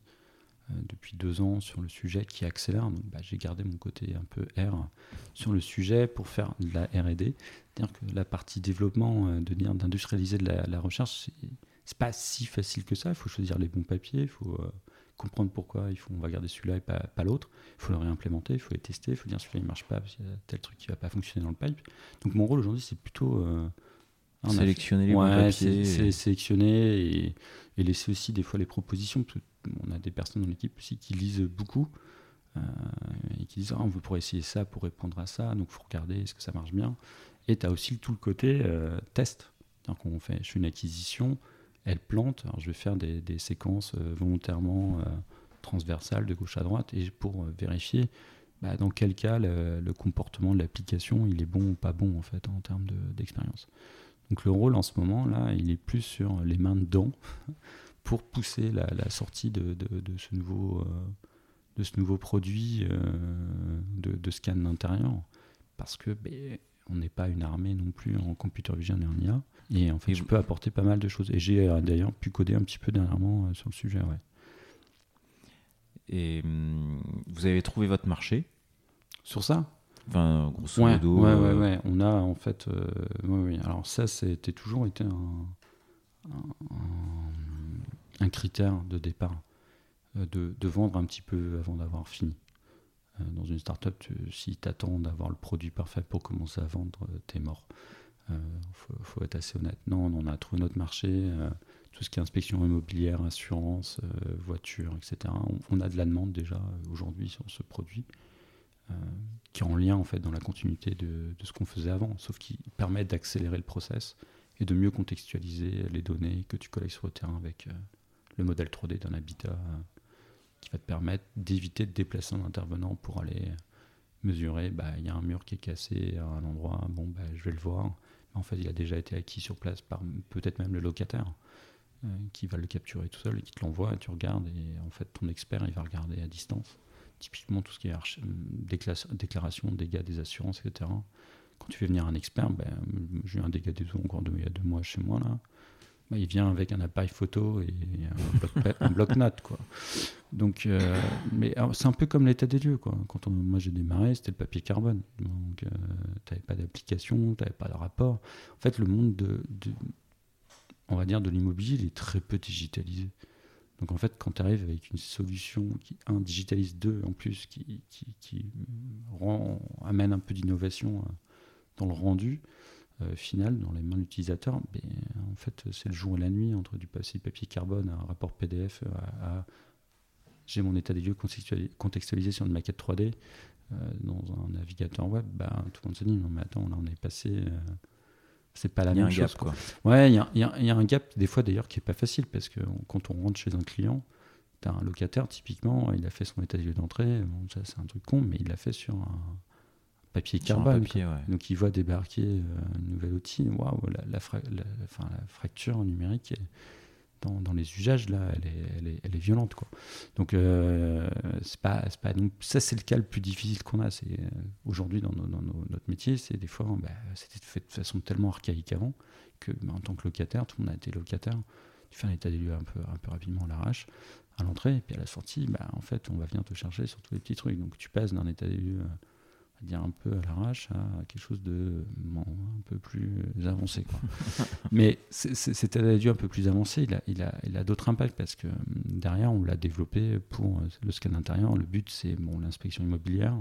euh, depuis deux ans sur le sujet qui accélèrent. Donc, bah, j'ai gardé mon côté un peu R sur le sujet pour faire de la R&D. C'est-à-dire que la partie développement, de d'industrialiser de la, la recherche, c'est pas si facile que ça. Il faut choisir les bons papiers, il faut comprendre pourquoi il faut, on va garder celui-là et pas, l'autre. Il faut le réimplémenter, il faut les tester, il faut dire celui-là il marche pas parce qu'il y a tel truc qui va pas fonctionner dans le pipe. Donc mon rôle aujourd'hui c'est plutôt euh, sélectionner les bons papiers. C'est, sélectionner et, et, laisser aussi des fois les propositions. on a des personnes dans l'équipe aussi qui lisent beaucoup. Euh, et qui disent ah, on pourrait essayer ça pour répondre à ça, donc il faut regarder est-ce que ça marche bien? Et tu as aussi tout le côté euh, test. Donc on fait, je fais une acquisition, elle plante. Alors je vais faire des, séquences euh, volontairement euh, transversales de gauche à droite et pour euh, vérifier bah, dans quel cas le, comportement de l'application il est bon ou pas bon en fait en termes d'expérience. Donc le rôle en ce moment là, il est plus sur les mains dedans [LAUGHS] pour pousser la, sortie de, ce nouveau de ce nouveau produit de, scan d'intérieur parce que ben, on n'est pas une armée non plus en computer vision et en IA. Et en fait, je peux apporter pas mal de choses. Et j'ai euh, d'ailleurs pu coder un petit peu dernièrement euh, sur le sujet. Ouais. Et hum, vous avez trouvé votre marché? Sur ça? Enfin, grosso ouais, modo. Ouais, ouais, ouais. On a en fait. Euh, oui, Alors, ça, c'était toujours été un, un, critère de départ. de, de, vendre un petit peu avant d'avoir fini. dans une startup, si tu attends d'avoir le produit parfait pour commencer à vendre, t'es mort. Il euh, faut, être assez honnête. Non, on a trouvé notre marché. Euh, tout ce qui est inspection immobilière, assurance, euh, voiture, etc. On, a de la demande déjà aujourd'hui sur ce produit. qui est en lien en fait dans la continuité de, ce qu'on faisait avant, sauf qui permet d'accélérer le process et de mieux contextualiser les données que tu collectes sur le terrain avec le modèle 3D d'un habitat qui va te permettre d'éviter de déplacer un intervenant pour aller mesurer, bah, il y a un mur qui est cassé à un endroit, bon, bah, je vais le voir, en fait, il a déjà été acquis sur place par peut-être même le locataire euh, qui va le capturer tout seul et qui te l'envoie tu regardes et en fait ton expert il va regarder à distance. Typiquement tout ce qui est euh, déclaration dégâts des assurances, etc. Quand tu fais venir un expert, ben, j'ai eu un dégât des eaux encore il y a deux mois chez moi là. Ben, il vient avec un appareil photo et un bloc-notes. quoi. Donc, euh, mais c'est un peu comme l'état des lieux. Quoi. Quand moi j'ai démarré, c'était le papier carbone. Donc, euh, tu n'avais pas d'application, tu n'avais pas de rapport. En fait, le monde de, on va dire, de l'immobilier, il est très peu digitalisé. Donc, en fait, quand tu arrives avec une solution qui, un, digitalise, deux, en plus, qui, qui, qui amène un peu d'innovation euh, dans le rendu, final dans les mains de l'utilisateur, ben, en fait, c'est le jour et la nuit entre du papier carbone à un rapport PDF à j'ai mon état des lieux contextualisé sur une maquette 3D dans un navigateur web, bah, tout le monde se dit non mais attends, là on est passé c'est pas la même chose. quoi. Ouais, il y, y a, un gap, des fois d'ailleurs, qui est pas facile, parce que quand on rentre chez un client, tu as un locataire, typiquement, il a fait son état des lieux d'entrée, bon, ça c'est un truc con, mais il l'a fait sur un papier carbone. Donc il voit débarquer euh, un nouvel outil, waouh, la, la, la, fracture numérique dans, dans, les usages, là, elle est, elle est, elle est violente. Quoi. Donc euh, c'est pas, pas, donc, ça c'est le cas le plus difficile qu'on a. C'est, euh, aujourd'hui dans, dans notre métier, c'est des fois, bah, c'était fait de façon tellement archaïque avant que bah, en tant que locataire, tout le monde a été locataire. Tu fais un état des lieux un peu, un peu rapidement à l'arrache à l'entrée, et puis à la sortie, bah, en fait, on va venir te chercher sur tous les petits trucs. Donc tu passes d'un état des lieux dire un peu à l'arrache à quelque chose de un peu plus avancé. Quoi. [LAUGHS] Mais cet état un peu plus avancé, il a, il a, il a d'autres impacts parce que hum, derrière, on l'a développé pour euh, le scan intérieur. Le but, c'est bon, l'inspection immobilière.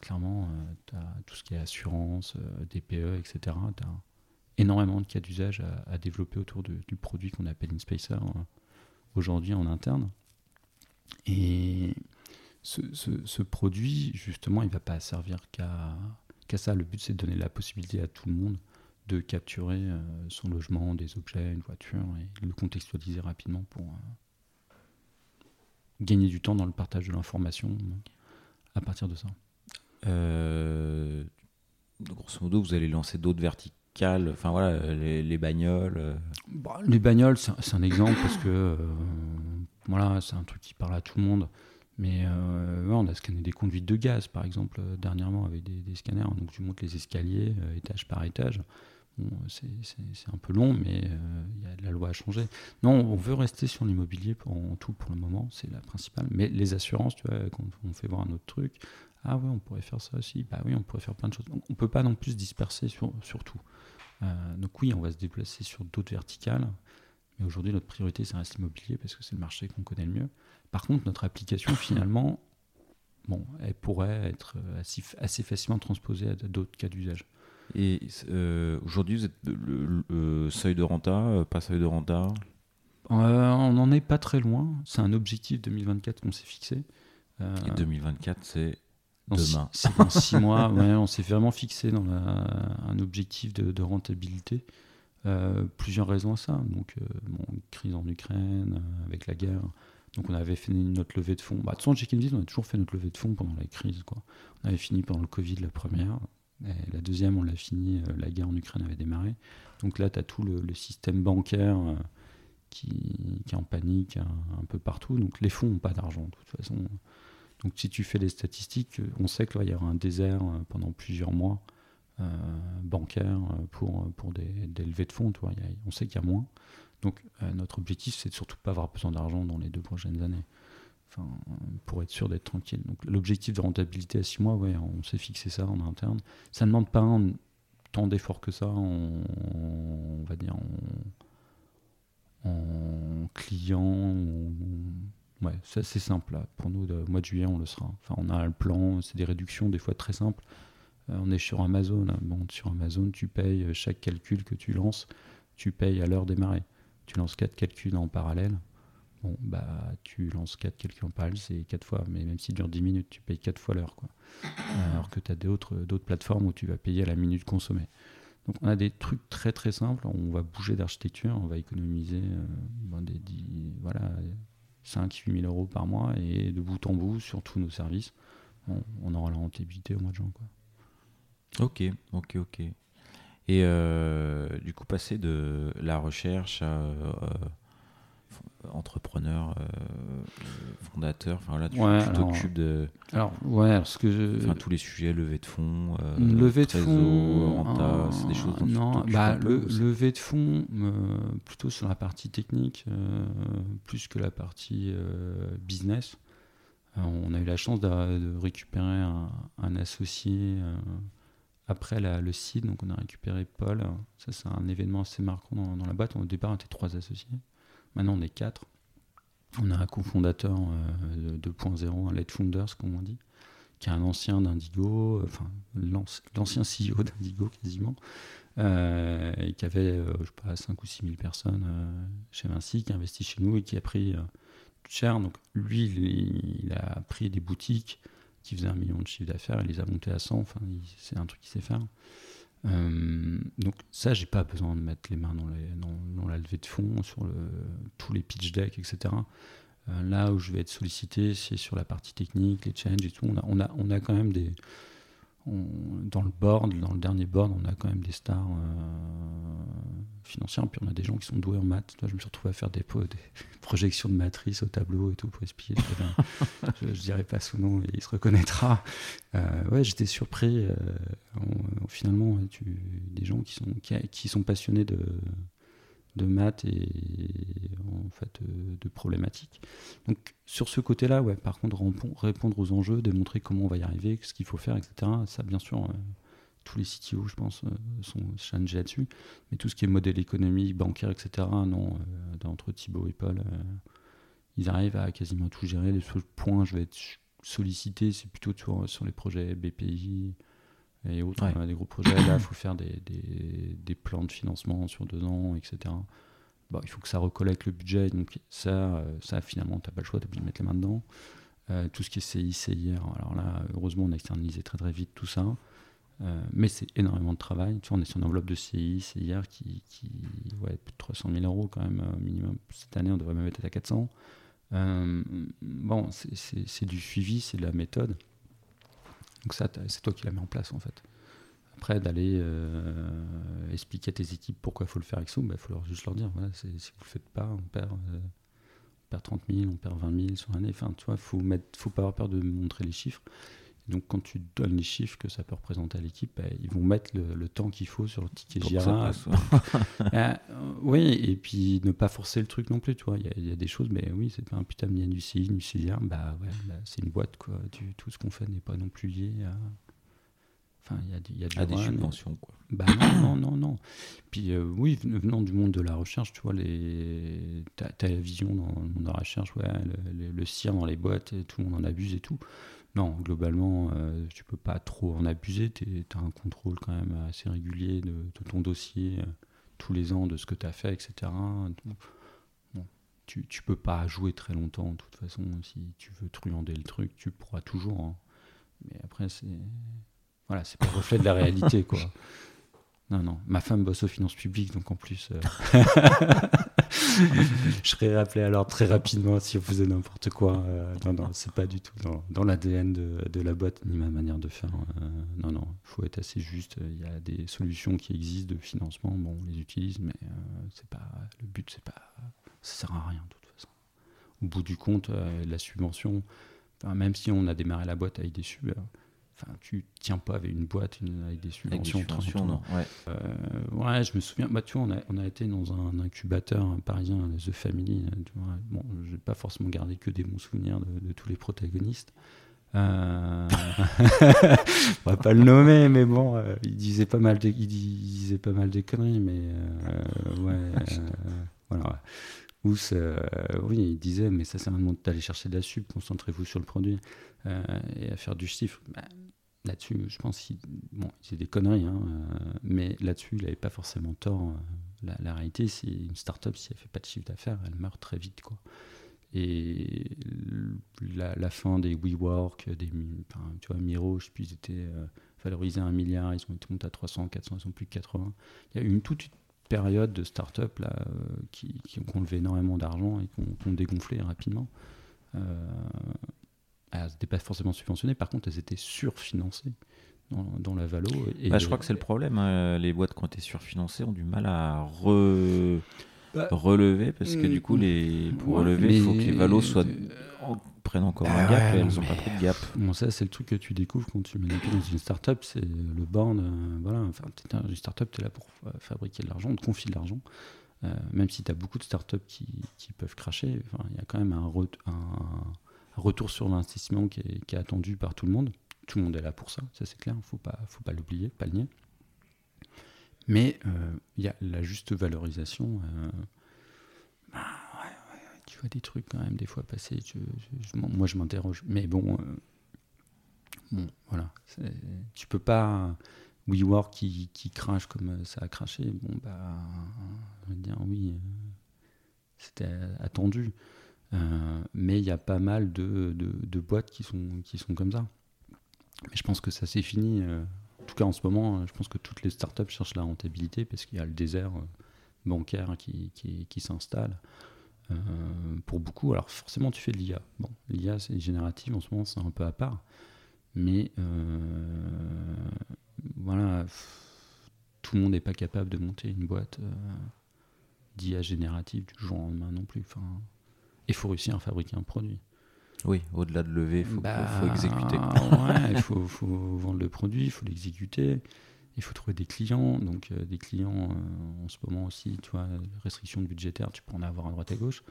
Clairement, euh, tu as tout ce qui est assurance, euh, DPE, etc. Tu as énormément de cas d'usage à, développer autour du produit qu'on appelle InSpacer aujourd'hui en interne. Et ce, produit, justement, il ne va pas servir qu'à ça. Le but, c'est de donner la possibilité à tout le monde de capturer euh, son logement, des objets, une voiture, et le contextualiser rapidement pour euh, gagner du temps dans le partage de l'information euh, à partir de ça. grosso modo, vous allez lancer d'autres verticales, enfin voilà, les, bagnoles. Bah, les bagnoles, c'est un exemple parce que voilà, c'est un truc qui parle à tout le monde. Mais euh, on a scanné des conduites de gaz, par exemple, euh, dernièrement avec des, scanners. Donc tu montes les escaliers euh, étage par étage. c'est un peu long, mais il y a, la loi à changer. Non, on veut rester sur l'immobilier en tout pour le moment, c'est la principale. Mais les assurances, tu vois, quand on fait voir un autre truc, ah ouais, on pourrait faire ça aussi. Bah oui, on pourrait faire plein de choses. On ne peut pas non plus se disperser sur, sur tout. donc oui, on va se déplacer sur d'autres verticales. Mais aujourd'hui, notre priorité, c'est reste l'immobilier parce que c'est le marché qu'on connaît le mieux. Par contre, notre application, finalement, bon, elle pourrait être assez, assez facilement transposée à d'autres cas d'usage. Et euh, aujourd'hui, vous êtes le, seuil de renta, euh, pas seuil de renta? Euh, On n'en est pas très loin. C'est un objectif 2024 qu'on s'est fixé. Et 2024, c'est demain. C'est dans six [LAUGHS] mois. on s'est vraiment fixé dans un objectif de, rentabilité. plusieurs raisons à ça. Donc, bon, crise en Ukraine, avec la guerre, donc on avait fait notre levée de fonds. Bah, de toute façon, chez on a toujours fait notre levée de fonds pendant la crise. Quoi. On avait fini pendant le Covid la première. La deuxième, on l'a fini, euh, la guerre en Ukraine avait démarré. Donc là, tu as tout le, système bancaire euh, qui, est en panique un, peu partout. Donc les fonds n'ont pas d'argent de toute façon. Donc si tu fais les statistiques, on sait qu'il y avoir un désert euh, pendant plusieurs mois bancaire pour, pour des, des, levées de fonds. on sait qu'il y a moins. Donc euh, notre objectif, c'est de surtout pas avoir besoin d'argent dans les deux prochaines années. Pour être sûr d'être tranquille. Donc l'objectif de rentabilité à six mois, ouais, on s'est fixé ça en interne. Ça ne demande pas tant d'efforts que ça, on, va dire en, client. ouais, c'est simple. Pour nous, le mois de juillet, on le sera. Enfin, on a le plan, c'est des réductions des fois très simples. Euh, on est sur Amazon. Bon, sur Amazon, tu payes chaque calcul que tu lances, tu payes à l'heure démarrée tu lances quatre calculs en parallèle, bon, bah, tu lances quatre calculs en parallèle, c'est quatre fois, mais même s'il dure 10 minutes, tu payes quatre fois l'heure. Quoi. Alors que tu as d'autres, d'autres plateformes où tu vas payer à la minute consommée. Donc on a des trucs très très simples, on va bouger d'architecture, on va économiser euh, ben, des, voilà, 5-8 000 euros par mois et de bout en bout sur tous nos services, on, aura la rentabilité au mois de juin. Quoi. Ok, ok, ok. Et euh, du coup, passer de la recherche à euh, entrepreneur, euh, fondateur, enfin là, tu t'occupes de. Alors, ouais, ce que Enfin, tous les sujets, levée de fonds, levée de fonds, renta, c'est des choses dont non, bah, le, levée de fonds, plutôt sur la partie technique, plus que la partie business. on a eu la chance de, récupérer un, un associé après le site, donc on a récupéré Paul. Ça, c'est un événement assez marquant dans, la boîte. Au départ, on était trois associés. Maintenant, on est quatre. On a un cofondateur euh, 2.0, un Lead Founders, comme on dit, qui est un ancien d'Indigo, enfin, l'ancien CEO d'Indigo quasiment, euh, et qui avait, euh, je sais pas, 5 ou 6 000 personnes euh, chez Vinci, qui a investi chez nous et qui a pris cher. Donc lui, il, a pris des boutiques qui faisaient un million de chiffre d'affaires, il les a montées à 100. Enfin, c'est un truc qu'il sait faire. Euh, donc ça, j'ai pas besoin de mettre les mains dans, la levée de fonds, sur tous les pitch decks, etc. Euh, là où je vais être sollicité, c'est sur la partie technique, les challenges et tout. On a quand même des, dans le board, dans le dernier board, on a quand même des stars euh, financières, puis on a des gens qui sont doués en maths. je me suis retrouvé à faire des, [LAUGHS] projections de matrices au tableau et tout pour expliquer. je, ne dirais pas son nom, il se reconnaîtra. Euh, ouais, j'étais surpris. Euh, finalement, des gens qui sont passionnés de, de maths et en fait euh, de problématiques. Donc sur ce côté-là, par contre, répondre aux enjeux, démontrer comment on va y arriver, ce qu'il faut faire, etc. Ça, bien sûr, euh, tous les CTO, je pense, euh, sont challengés là-dessus. Mais tout ce qui est modèle économique, bancaire, etc., non, entre Thibaut et Paul, ils arrivent à quasiment tout gérer. Les seuls points je vais être sollicité, c'est plutôt sur les projets BPI, et autres. On a des gros projets. Là, il [COUGHS] faut faire des, des, des, plans de financement sur deux ans, etc. Bon, il faut que ça recollecte le budget. Donc, ça, euh, ça finalement, tu n'as pas le choix, tu as de mettre les mains dedans. Euh, tout ce qui est CI, CIR. Alors là, heureusement, on a externalisé très très vite tout ça. Euh, mais c'est énormément de travail. Tu vois, on est sur une enveloppe de CI, qui, qui ouais, plus de 300 000 euros quand même minimum. Cette année, on devrait même être à 400. bon, c'est du suivi, c'est de la méthode. Donc ça, c'est toi qui la mets en place en fait. Après, d'aller euh, expliquer à tes équipes pourquoi il faut le faire avec ça, il bah, faut leur, juste leur dire, voilà, si vous ne le faites pas, on perd, euh, on perd 30 000, on perd 20 000 sur l'année. Enfin, tu vois, il faut, mettre, faut pas avoir peur de montrer les chiffres. Donc, quand tu donnes les chiffres que ça peut représenter à l'équipe, bah, ils vont mettre le, temps qu'il faut sur le ticket Jira. Ah, [LAUGHS] oui, et puis ne pas forcer le truc non plus, tu vois. Il y, a des choses, mais oui, c'est pas un putain de du CI, du CIR, bah ouais, bah, c'est une boîte, quoi. tout ce qu'on fait n'est pas non plus lié à Enfin, il y a, y a du à des subventions, quoi. Bah non, non, non, non. Puis euh, oui, venant du monde de la recherche, tu vois, les... tu as, la vision dans le monde de la recherche, ouais, le, le, cire dans les boîtes, et tout le monde en abuse et tout. Non, globalement, euh, tu peux pas trop en abuser. Tu as un contrôle quand même assez régulier de, ton dossier euh, tous les ans, de ce que tu as fait, etc. bon, tu, tu peux pas jouer très longtemps, de toute façon. Si tu veux truander le truc, tu pourras toujours. Hein. Mais après, c'est voilà, c'est pas le reflet de la réalité, quoi. [LAUGHS] Non, non. Ma femme bosse aux finances publiques, donc en plus, euh, [LAUGHS] [LAUGHS] je serais rappelé alors très rapidement si on faisait n'importe quoi. Euh, non, non, c'est pas du tout dans, l'ADN de, la boîte ni ma manière de faire. Euh, non, non, il faut être assez juste. Il y a des solutions qui existent de financement. Bon, on les utilise, mais c'est pas le but. C'est pas, ça sert à rien de toute façon. Au bout du compte, la subvention, même si on a démarré la boîte avec des subs Enfin, tu tiens pas avec une boîte avec des subventions. non. Ouais. Euh, ouais. je me souviens. Bah, tu vois, on a, on a été dans un incubateur parisien, The Family. Tu vois. Bon, pas forcément garder que des bons souvenirs de, tous les protagonistes. Euh... [LAUGHS] on va pas le nommer, mais bon, euh, il disait pas mal de, il disait pas mal de conneries, mais euh, ouais, voilà. Ou oui, il disait, mais ça c'est un moment d'aller chercher de la sub, concentrez-vous sur le produit et à faire du chiffre. Bah, là-dessus, je pense qu'il bon, c'est des conneries, hein, euh, mais là-dessus, il n'avait pas forcément tort. Euh, la, réalité, c'est une start-up, si elle fait pas de chiffre d'affaires, elle meurt très vite. Quoi. Et la, fin des WeWork, des, tu vois, Miro, je sais plus, ils étaient euh, valorisés à un milliard, ils ont été montés à 300, 400, ils sont plus de 80. Il y a eu une toute période de start-up là, qui, qui, ont levé énormément d'argent et qui ont, dégonflé rapidement. Elles n'étaient pas forcément subventionnées, par contre, elles étaient surfinancées dans, la valo. Et bah, je crois que c'est le problème. Hein. Les boîtes qui ont été surfinancées ont du mal à bah, relever, parce que du coup, les... pour relever, il faut que les valos soient... prennent encore un bah gap et elles n'ont pas pris de gap. Bon, ça, c'est le truc que tu découvres quand tu mets les pieds dans une startup, c'est le board. Euh, voilà, enfin, une startup, tu es là pour fabriquer de l'argent, on te confie de l'argent. Euh, même si tu as beaucoup de startups qui, qui peuvent cracher, il y a quand même un, un retour sur l'investissement qui est, attendu par tout le monde. Tout le monde est là pour ça, ça c'est clair, il ne faut pas, faut pas l'oublier, pas le nier. Mais euh, il y a la juste valorisation. Euh, bah, tu vois des trucs quand même des fois passer. moi je m'interroge. Mais bon, euh, bon voilà. Tu peux pas. WeWork qui, qui crache comme ça a craché. Bon, bah, on va dire oui, c'était attendu. mais il y a pas mal de, boîtes qui sont, qui sont comme ça. Mais je pense que ça c'est fini. en tout cas, en ce moment, je pense que toutes les startups cherchent la rentabilité parce qu'il y a le désert bancaire qui, qui s'installe. Pour beaucoup, alors forcément tu fais de l'IA. Bon, l'IA c'est générative en ce moment, c'est un peu à part. Mais voilà, tout le monde n'est pas capable de monter une boîte euh, d'IA générative du jour au lendemain non plus. Enfin, il faut réussir à fabriquer un produit. Oui, au-delà de lever, il faut, bah, faut, exécuter. il faut, faut, vendre le produit, il faut l'exécuter, il faut trouver des clients. Donc, euh, des clients, euh, en ce moment aussi, tu vois, restrictions budgétaires, tu peux en avoir à droite à gauche.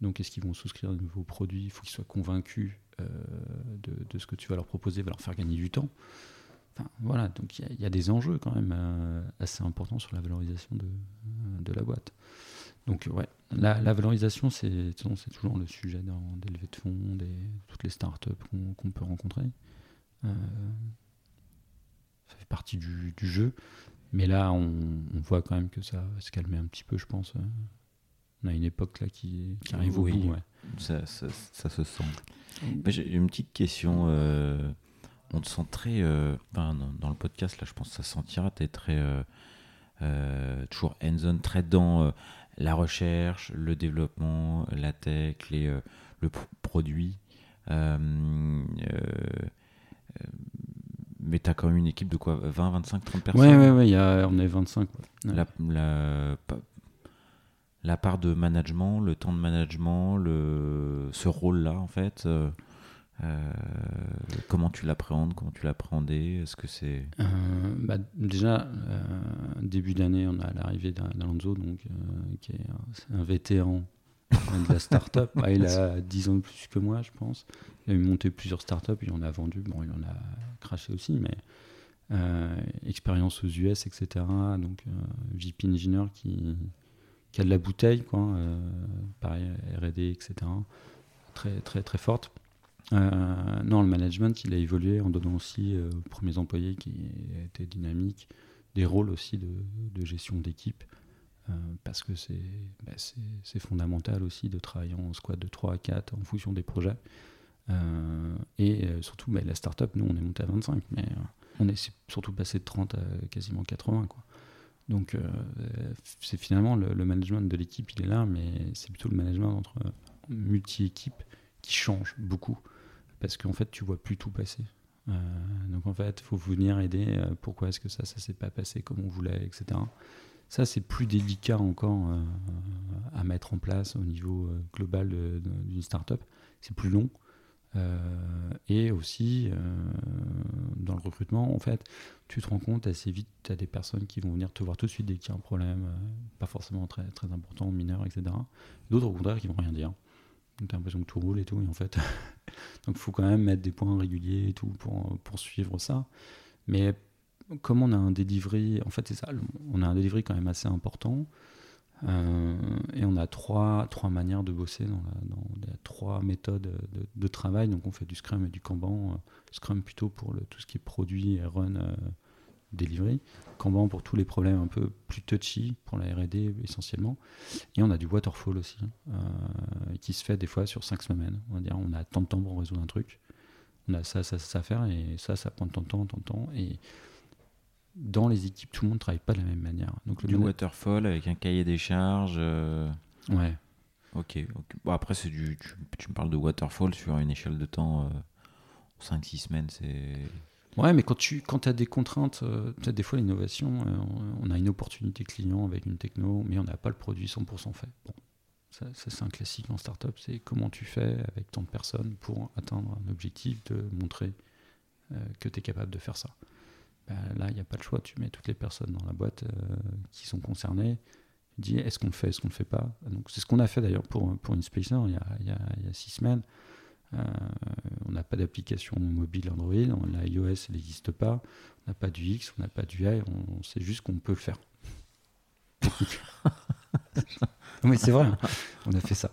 Donc, est-ce qu'ils vont souscrire de nouveaux produits? Il faut qu'ils soient convaincus de, de, ce que tu vas leur proposer, va leur faire gagner du temps voilà, donc il y, a des enjeux quand même euh, assez importants sur la valorisation de, la boîte. Donc ouais, la, valorisation, c'est toujours le sujet dans levées de fonds, des, toutes les startups qu'on peut rencontrer. Euh, ça fait partie du, du, jeu. Mais là, on, voit quand même que ça va se calmer un petit peu, je pense. On a une époque là qui, qui arrive au bout. Ouais. Ça, ça, ça, se sent. J'ai une petite question. Euh, on te sent très. Euh, dans, le podcast, là, je pense que ça sentira. Tu es très. Euh, euh, toujours hands-on, très dans la recherche, le développement, la tech, les, le produit. Mais tu as quand même une équipe de quoi 20, 25, 30 personnes Ouais, ouais, ouais, y a, on est 25. La, la, la, part de management, le temps de management, le, ce rôle-là, en fait. Euh, comment tu l'appréhendes Comment tu l'appréhendais Est-ce que c'est euh, bah, déjà euh, début d'année, on a l'arrivée d'Alonso, donc qui est un, vétéran de la start-up. Bah, [LAUGHS] il a 10 ans de plus que moi, je pense. Il a monté plusieurs start-up, il en a vendu. Bon, il en a craché aussi, mais expérience aux US, etc. Donc, VP Engineer qui, qui, a de la bouteille, quoi. pareil, RD, etc. Très, très, très forte. Euh, non, le management, il a évolué en donnant aussi euh, aux premiers employés qui étaient dynamiques, des rôles aussi de, gestion d'équipe, euh, parce que bah, c'est fondamental aussi de travailler en squad de 3 à 4 en fonction des projets. et surtout, bah, la startup, nous, on est monté à 25, mais on est surtout passé de 30 à quasiment 80. Quoi. Donc, c'est finalement le, management de l'équipe, il est là, mais c'est plutôt le management entre multi-équipes qui change beaucoup parce qu'en fait, tu vois plus tout passer. Euh, donc en fait, il faut venir aider. Euh, pourquoi est-ce que ça, ça s'est pas passé comme on voulait, etc. Ça, c'est plus délicat encore euh, à mettre en place au niveau global d'une startup. C'est plus long. et aussi, dans le recrutement, en fait, tu te rends compte assez vite, tu as des personnes qui vont venir te voir tout de suite dès qu'il y a un problème, pas forcément très, très important, mineur, etc. D'autres, au contraire, qui vont rien dire. Donc t'as l'impression que tout roule et tout, et en fait, [LAUGHS] donc il faut quand même mettre des points réguliers et tout pour, pour suivre ça. Mais comme on a un delivery, en fait c'est ça, on a un delivery quand même assez important, euh, et on a trois, trois manières de bosser dans, dans les trois méthodes de, travail. Donc on fait du Scrum et du Kanban. Euh, Scrum plutôt pour le, tout ce qui est produit et run euh, delivery. Kanban pour tous les problèmes un peu plus touchy, pour la RD essentiellement. Et on a du waterfall aussi, euh, qui se fait des fois sur cinq semaines. On va dire, on a tant de temps pour résoudre un truc. On a ça, ça, ça à faire, et ça, ça prend tant de temps, tant de temps. Dans les équipes, tout le monde ne travaille pas de la même manière. Donc, du waterfall avec un cahier des charges. Euh, ouais. Ok. Bon, après, c'est du, tu, me parles de waterfall sur une échelle de temps. 5-6 euh, semaines, c'est. Ouais, mais quand tu quand as des contraintes, euh, peut-être des fois l'innovation, euh, on a une opportunité client avec une techno, mais on n'a pas le produit 100% fait. Bon, ça, c'est un classique en startup, c'est comment tu fais avec tant de personnes pour atteindre un objectif de montrer euh, que tu es capable de faire ça. Ben, là, il n'y a pas de choix, tu mets toutes les personnes dans la boîte qui sont concernées, tu dis est-ce qu'on le fait, est-ce qu'on ne le fait pas? Donc c'est ce qu'on a fait d'ailleurs pour, pour il y a, y a, y a six semaines. Euh, on n'a pas d'application mobile Android, la iOS elle n'existe pas, on n'a pas du X, on n'a pas du Y, on, sait juste qu'on peut le faire. [LAUGHS] [LAUGHS] mais c'est vrai, hein. on a fait ça.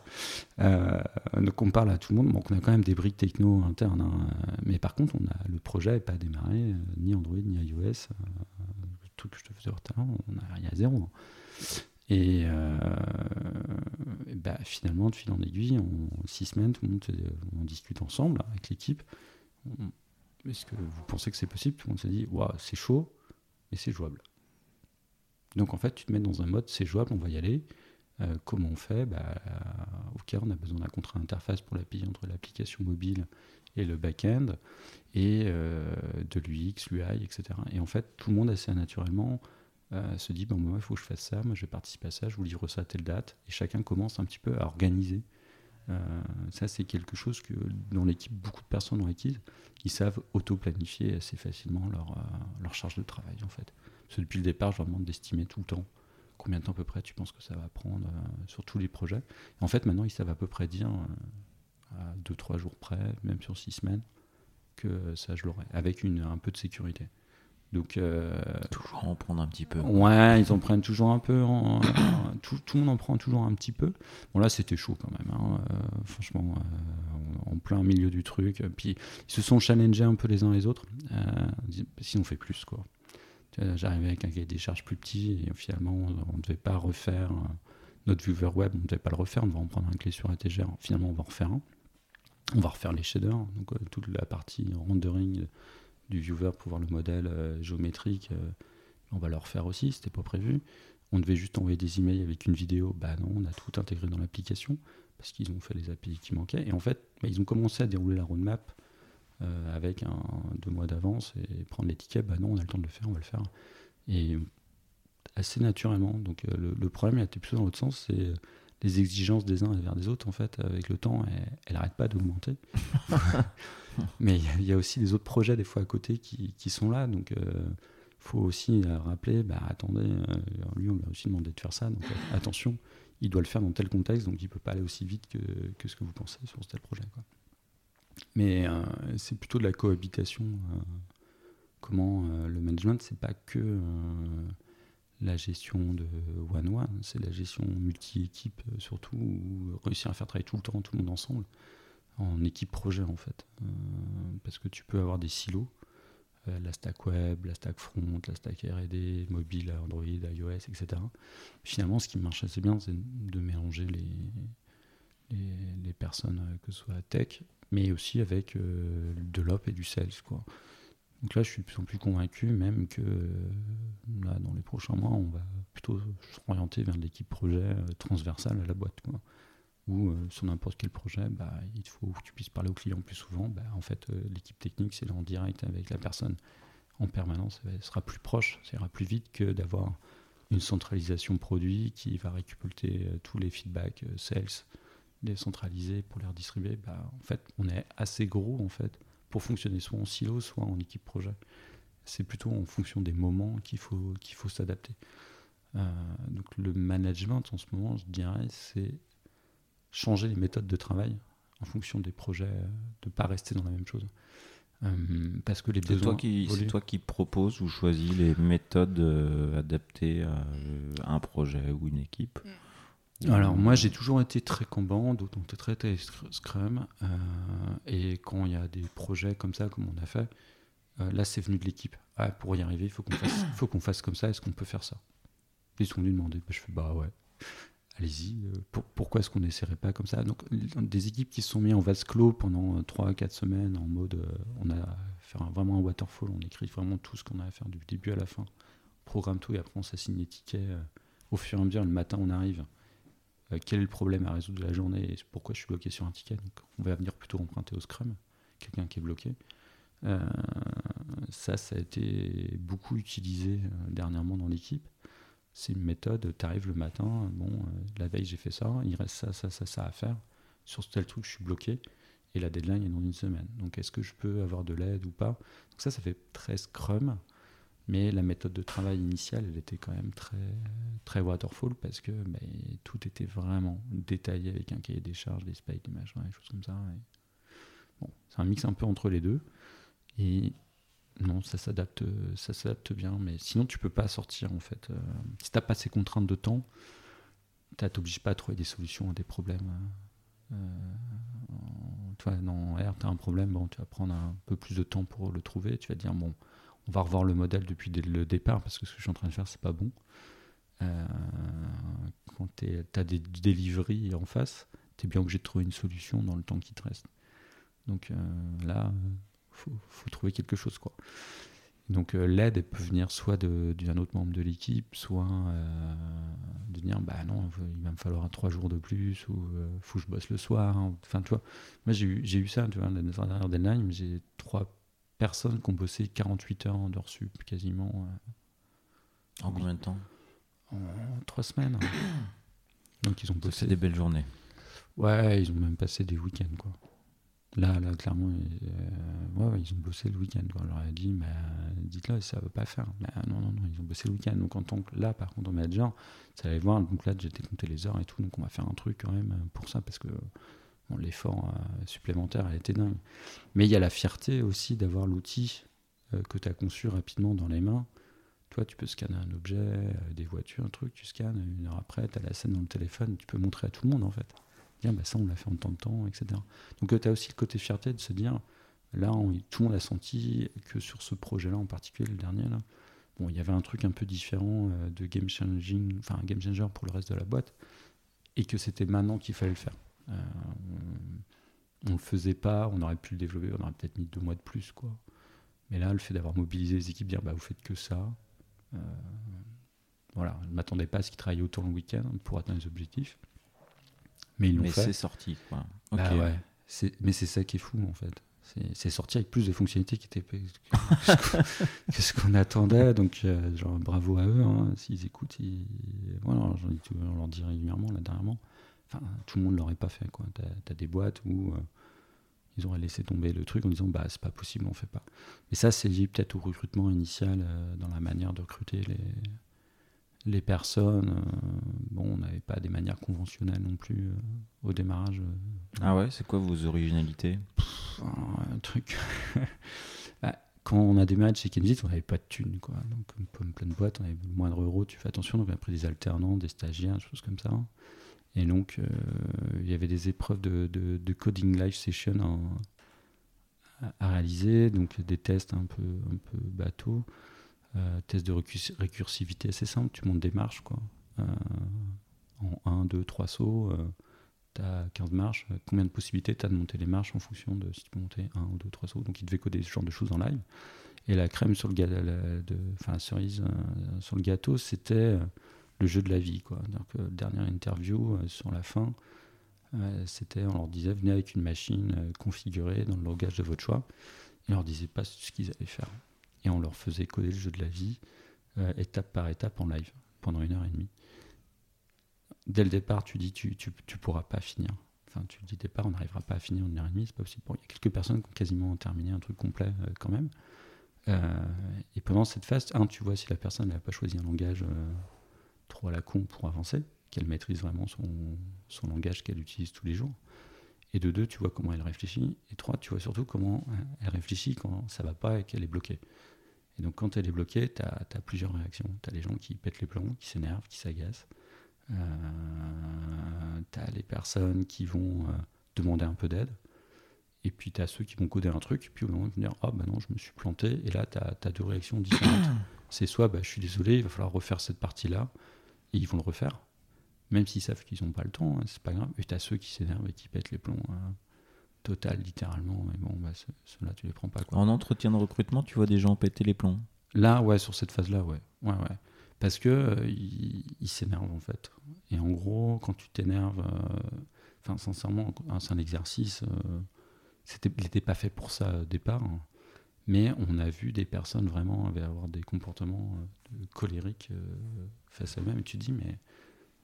Euh, donc on parle à tout le monde, donc on a quand même des briques techno internes, hein. mais par contre on a, le projet n'est pas démarré, euh, ni Android ni iOS. tout que je te faisais tout à l'heure, il y a zéro. Et, bah, finalement, de fil en aiguille, en six semaines, tout le monde on discute ensemble avec l'équipe. Est-ce que vous pensez que c'est possible? Tout le monde se dit, waouh, c'est chaud, mais c'est jouable. Donc en fait, tu te mets dans un mode, c'est jouable, on va y aller. Euh, comment on fait? Bah, Ok, on a besoin d'un contrat interface pour l'API entre l'application mobile et le back-end, et euh, de l'UX, l'UI, etc. Et en fait, tout le monde assez naturellement euh, se dit, bon, moi, il faut que je fasse ça, moi je vais participer à ça, je vous livre ça à telle date, et chacun commence un petit peu à organiser. ça, c'est quelque chose que dans l'équipe, beaucoup de personnes ont acquis. Ils savent auto-planifier assez facilement leur, leur charge de travail, en fait. Parce que depuis le départ, je leur demande d'estimer tout le temps combien de temps à peu près tu penses que ça va prendre euh, sur tous les projets. en fait, maintenant, ils savent à peu près dire, euh, à 2-3 jours près, même sur 6 semaines, que ça, je l'aurai, avec une, un peu de sécurité. Donc, euh, toujours en prendre un petit peu. Ouais, ils en prennent toujours un peu. [COUGHS] tout, tout, le monde en prend toujours un petit peu. Bon, là, c'était chaud quand même. Hein, franchement, en plein milieu du truc. Puis, ils se sont challengés un peu les uns les autres. sinon, on fait plus, quoi. J'arrivais avec un cahier des charges plus petit et finalement on ne devait pas refaire notre viewer web, on ne devait pas le refaire, on va en prendre un clé sur ATGR. Finalement on va en refaire un. On va refaire les shaders, donc euh, toute la partie rendering du viewer pour voir le modèle euh, géométrique, euh, on va le refaire aussi, c'était pas prévu. On devait juste envoyer des emails avec une vidéo, bah non, on a tout intégré dans l'application parce qu'ils ont fait les API qui manquaient. Et en fait, bah, ils ont commencé à dérouler la roadmap euh, avec un, deux mois d'avance et prendre l'étiquette, bah non, on a le temps de le faire, on va le faire. Et assez naturellement. Donc euh, le, problème, il était plutôt dans l'autre sens, c'est les exigences des uns vers des autres, en fait, avec le temps, elle n'arrête pas d'augmenter. [LAUGHS] Mais il y, a aussi des autres projets, des fois, à côté, qui, qui sont là. Donc, il euh, faut aussi rappeler, bah, attendez, lui, on lui a aussi demandé de faire ça. Donc, attention, il doit le faire dans tel contexte, donc il ne peut pas aller aussi vite que, que, ce que vous pensez sur tel projet. Quoi. Mais euh, c'est plutôt de la cohabitation. Euh, comment euh, le management, c'est pas que la gestion de one-one, c'est la gestion multi-équipe surtout, ou réussir à faire travailler tout le temps tout le monde ensemble, en équipe projet en fait. parce que tu peux avoir des silos, la stack web, la stack front, la stack RD, mobile, Android, iOS, etc. Finalement, ce qui marche assez bien, c'est de mélanger les, les, les, personnes, que ce soit tech mais aussi avec euh, de l'op et du sales. Quoi. Donc là, je suis de plus en plus convaincu, même que là, dans les prochains mois, on va plutôt s'orienter vers l'équipe projet euh, transversale à la boîte. Quoi. Euh, sur n'importe quel projet, bah, il faut que tu puisses parler au client plus souvent. Bah, en fait, l'équipe technique, c'est en direct avec la personne en permanence. Elle sera plus proche, ça ira plus vite que d'avoir une centralisation produit qui va récupérer tous les feedbacks sales les centraliser pour les redistribuer, bah, en fait, on est assez gros en fait pour fonctionner soit en silo, soit en équipe projet. C'est plutôt en fonction des moments qu'il faut, qu'il faut s'adapter. Euh, donc le management en ce moment, je dirais, c'est changer les méthodes de travail en fonction des projets, de ne pas rester dans la même chose. Euh, parce que les c'est toi qui c'est toi qui propose ou choisis les méthodes euh, adaptées à, un projet ou une équipe? Mm. Alors moi j'ai toujours été très Kanban, donc très, très Scrum, euh, et quand il y a des projets comme ça, comme on a fait, euh, là c'est venu de l'équipe. Ah, pour y arriver, il faut qu'on fasse, [COUGHS] faut qu'on fasse comme ça, est-ce qu'on peut faire ça? Ils sont venus demander, bah, je fais bah ouais, allez-y, euh, pourquoi est-ce qu'on n'essaierait pas comme ça? Donc des équipes qui se sont mis en vase clos pendant 3-4 semaines en mode, on a fait vraiment un waterfall, on écrit vraiment tout ce qu'on a à faire du début à la fin, on programme tout et après on s'assigne les tickets. au fur et à mesure, le matin on arrive euh, quel est le problème à résoudre de la journée et pourquoi je suis bloqué sur un ticket. Donc, on va venir plutôt emprunter au Scrum, quelqu'un qui est bloqué. Euh, ça, ça a été beaucoup utilisé euh, dernièrement dans l'équipe. C'est une méthode, tu arrives le matin, bon, la veille j'ai fait ça, il reste ça, ça, ça, ça à faire. Sur ce tel truc, je suis bloqué et la deadline est dans une semaine. Donc est-ce que je peux avoir de l'aide ou pas? Donc ça, ça fait très Scrum. Mais la méthode de travail initiale, elle était quand même très, très waterfall parce que ben, tout était vraiment détaillé avec un cahier des charges, des spikes, des machins, des choses comme ça. C'est un mix un peu entre les deux. Et non, ça s'adapte, ça s'adapte bien. Mais sinon, tu peux pas sortir en fait. Euh, si t'as pas ces contraintes de temps, tu t'obliges pas à trouver des solutions à des problèmes. Euh, toi, dans R, tu as un problème, bon, tu vas prendre un peu plus de temps pour le trouver. Tu vas dire, bon, on va revoir le modèle depuis le départ parce que ce que je suis en train de faire, c'est pas bon. quand tu as des deliveries en face, tu es bien obligé de trouver une solution dans le temps qui te reste. Donc là, faut, faut trouver quelque chose. quoi. Donc euh, l'aide, peut venir soit d'un autre membre de l'équipe, soit euh, de dire bah non, il va me falloir trois jours de plus ou euh, faut que je bosse le soir. Hein. Enfin, tu vois, moi j'ai eu, ça, tu vois, la dernière deadline, j'ai trois personnes qui ont bossé 48 heures en dehors sup quasiment. en combien de temps? En trois semaines. [CLEARS THROAT] Donc ils ont bossé. des belles journées. Ouais, ils ont même passé des week-ends quoi. Là, là, clairement, euh, ouais, ils ont bossé le week-end. On leur a dit, mais dites-le, ça ne veut pas faire. Mais, non, non, non, ils ont bossé le week-end. Donc, en tant que là, par contre, en manager, ça allait voir. Donc là, j'étais compté les heures et tout. Donc, on va faire un truc quand même pour ça parce que l'effort euh, supplémentaire a été dingue. Mais il y a la fierté aussi d'avoir l'outil euh, que tu as conçu rapidement dans les mains. Toi, tu peux scanner un objet, des voitures, un truc, tu scannes. Une heure après, tu as la scène dans le téléphone. Tu peux montrer à tout le monde, en fait dire bah, ça on l'a fait en tant de temps, etc. Donc euh, tu as aussi le côté fierté de se dire, là on, tout le monde senti que sur ce projet-là en particulier, le dernier, là, bon, il y avait un truc un peu différent euh, de game changing, enfin game changer pour le reste de la boîte, et que c'était maintenant qu'il fallait le faire. Euh, on, ne le faisait pas, on aurait pu le développer, on aurait peut-être mis deux mois de plus, quoi. Mais là, le fait d'avoir mobilisé les équipes, dire bah vous faites que ça, voilà, je ne m'attendais pas à ce qu'ils travaillent autant le week-end pour atteindre les objectifs. Mais ils l'ont fait. c'est sorti. Quoi. Bah ouais. Mais c'est ça qui est fou en fait. C'est sorti avec plus de fonctionnalités qui étaient [LAUGHS] que ce qu'on attendait. Donc, euh, genre, bravo à eux. Hein. S'ils écoutent, ils... voilà, on leur dit régulièrement, là, dernièrement. Enfin, tout le monde ne l'aurait pas fait. Tu as, des boîtes où euh, ils auraient laissé tomber le truc en disant bah, c'est pas possible, on fait pas. Mais ça, c'est lié peut-être au recrutement initial euh, dans la manière de recruter les, les personnes, euh, bon, on n'avait pas des manières conventionnelles non plus au démarrage. Ah ouais, c'est quoi vos originalités? Un truc. [LAUGHS] Bah, quand on a démarré chez Kenzie, on n'avait pas de thunes, quoi. Donc, comme plein de boîtes, on avait le moindre euro, tu fais attention. Donc, on a pris des alternants, des stagiaires, des choses comme ça. Et donc, il y avait des épreuves de, de, coding live session à, réaliser, donc des tests un peu, un peu. Euh, test de récursivité assez simple, tu montes des marches quoi. Euh, en 1, 2, 3 sauts, tu as 15 marches. Combien de possibilités tu as de monter les marches en fonction de si tu peux monter 1 ou 2, 3 sauts? Donc il devait coder ce genre de choses en live. Et la crème sur le gâteau, enfin la cerise euh, sur le gâteau, c'était le jeu de la vie. Quoi. Donc, dernière interview sur la fin, c'était, on leur disait, venez avec une machine configurée dans le langage de votre choix. Et on leur disait pas ce qu'ils allaient faire et on leur faisait coder le jeu de la vie euh, étape par étape en live pendant une heure et demie. Dès le départ, tu dis tu, tu, tu pourras pas finir. Enfin, tu dis départ, on n'arrivera pas à finir une heure et demie, c'est pas possible. il y a quelques personnes qui ont quasiment terminé un truc complet euh, quand même. Euh, et pendant cette phase, un, tu vois si la personne n'a pas choisi un langage trop à la con pour avancer, qu'elle maîtrise vraiment son, son langage qu'elle utilise tous les jours. Et de deux, tu vois comment elle réfléchit. Et trois, tu vois surtout comment elle réfléchit quand ça va pas et qu'elle est bloquée. Et donc, quand elle est bloquée, tu as, plusieurs réactions. Tu as les gens qui pètent les plombs, qui s'énervent, qui s'agacent. Euh, tu as les personnes qui vont euh, demander un peu d'aide. Et puis, tu as ceux qui vont coder un truc, puis au moment, vont dire Ah, bah non, je me suis planté. Et là, tu as, deux réactions différentes. [COUGHS] C'est soit, bah, je suis désolé, il va falloir refaire cette partie-là. Et ils vont le refaire même s'ils savent qu'ils n'ont pas le temps, hein, c'est pas grave. Et tu as ceux qui s'énervent et qui pètent les plombs. Hein, total, littéralement. Mais bon, bah, ceux-là, tu les prends pas. Quoi. En entretien de recrutement, tu vois des gens péter les plombs Là, ouais, sur cette phase-là, ouais. ouais, ouais. Parce que euh, ils s'énervent, en fait. Et en gros, quand tu t'énerves, euh, enfin, sincèrement, c'est un exercice. Euh, c'était, il n'était pas fait pour ça au départ. Hein. Mais on a vu des personnes vraiment avoir des comportements colériques face à eux-mêmes. Tu dis, mais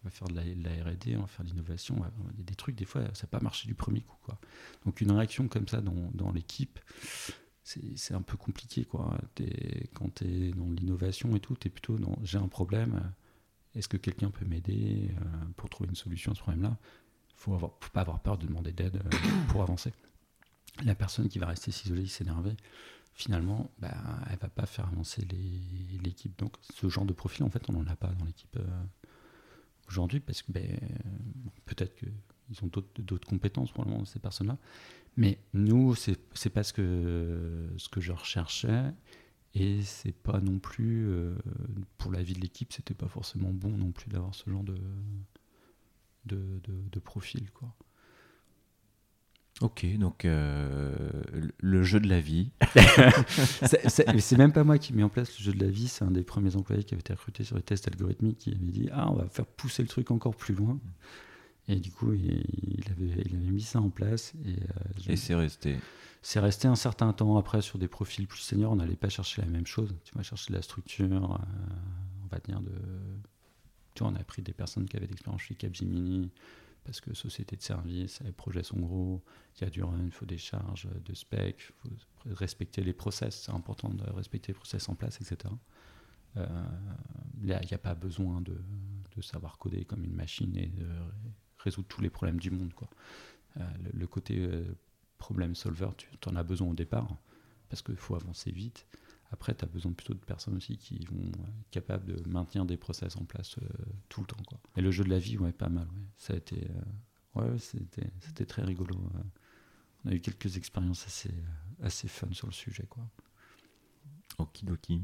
va faire de la, R&D, on va faire de l'innovation. Des trucs, des fois, ça n'a pas marché du premier coup. Donc une réaction comme ça dans, l'équipe, c'est un peu compliqué. Quand tu es dans l'innovation et tout, tu es plutôt dans j'ai un problème, est-ce que quelqu'un peut m'aider euh, pour trouver une solution à ce problème-là? Il faut, faut pas avoir peur de demander d'aide euh, pour avancer. La personne qui va rester s'isoler, s'énerver, finalement, bah, elle va pas faire avancer l'équipe. Donc ce genre de profil, en fait, on n'en a pas dans l'équipe. Euh, aujourd'hui parce que ben, peut-être qu'ils ont d'autres compétences pour le moment, ces personnes-là. Mais nous, c'est pas ce que, je recherchais. Et c'est pas non plus, pour la vie de l'équipe, c'était pas forcément bon non plus d'avoir ce genre de, de, de profil. Quoi. Ok, donc euh, le jeu de la vie. [LAUGHS] [LAUGHS] c'est même pas moi qui ai mis en place le jeu de la vie, c'est un des premiers employés qui avait été recruté sur les tests algorithmiques qui avait dit Ah, on va faire pousser le truc encore plus loin. Et du coup, il, avait, il avait, mis ça en place. Et, euh, c'est resté C'est resté un certain temps après sur des profils plus seniors. On n'allait pas chercher la même chose. Tu vas chercher de la structure, euh, on va dire de. Tu vois, on a pris des personnes qui avaient l'expérience chez Capgemini parce que société de service, les projets sont gros, il y a du run, il faut des charges de spec, il faut respecter les process, c'est important de respecter les process en place, etc. Euh, là, il n'y a pas besoin de, savoir coder comme une machine et de résoudre tous les problèmes du monde. Euh, le, côté euh, problème solver, tu en as besoin au départ, parce qu'il faut avancer vite. Après, tu as besoin plutôt de personnes aussi qui vont être euh, capables de maintenir des process en place euh, tout le temps. Quoi. Et le jeu de la vie, ouais, pas mal. Ça a été, euh, ouais, c'était, très rigolo. On a eu quelques expériences assez, assez fun sur le sujet. Quoi. Okidoki.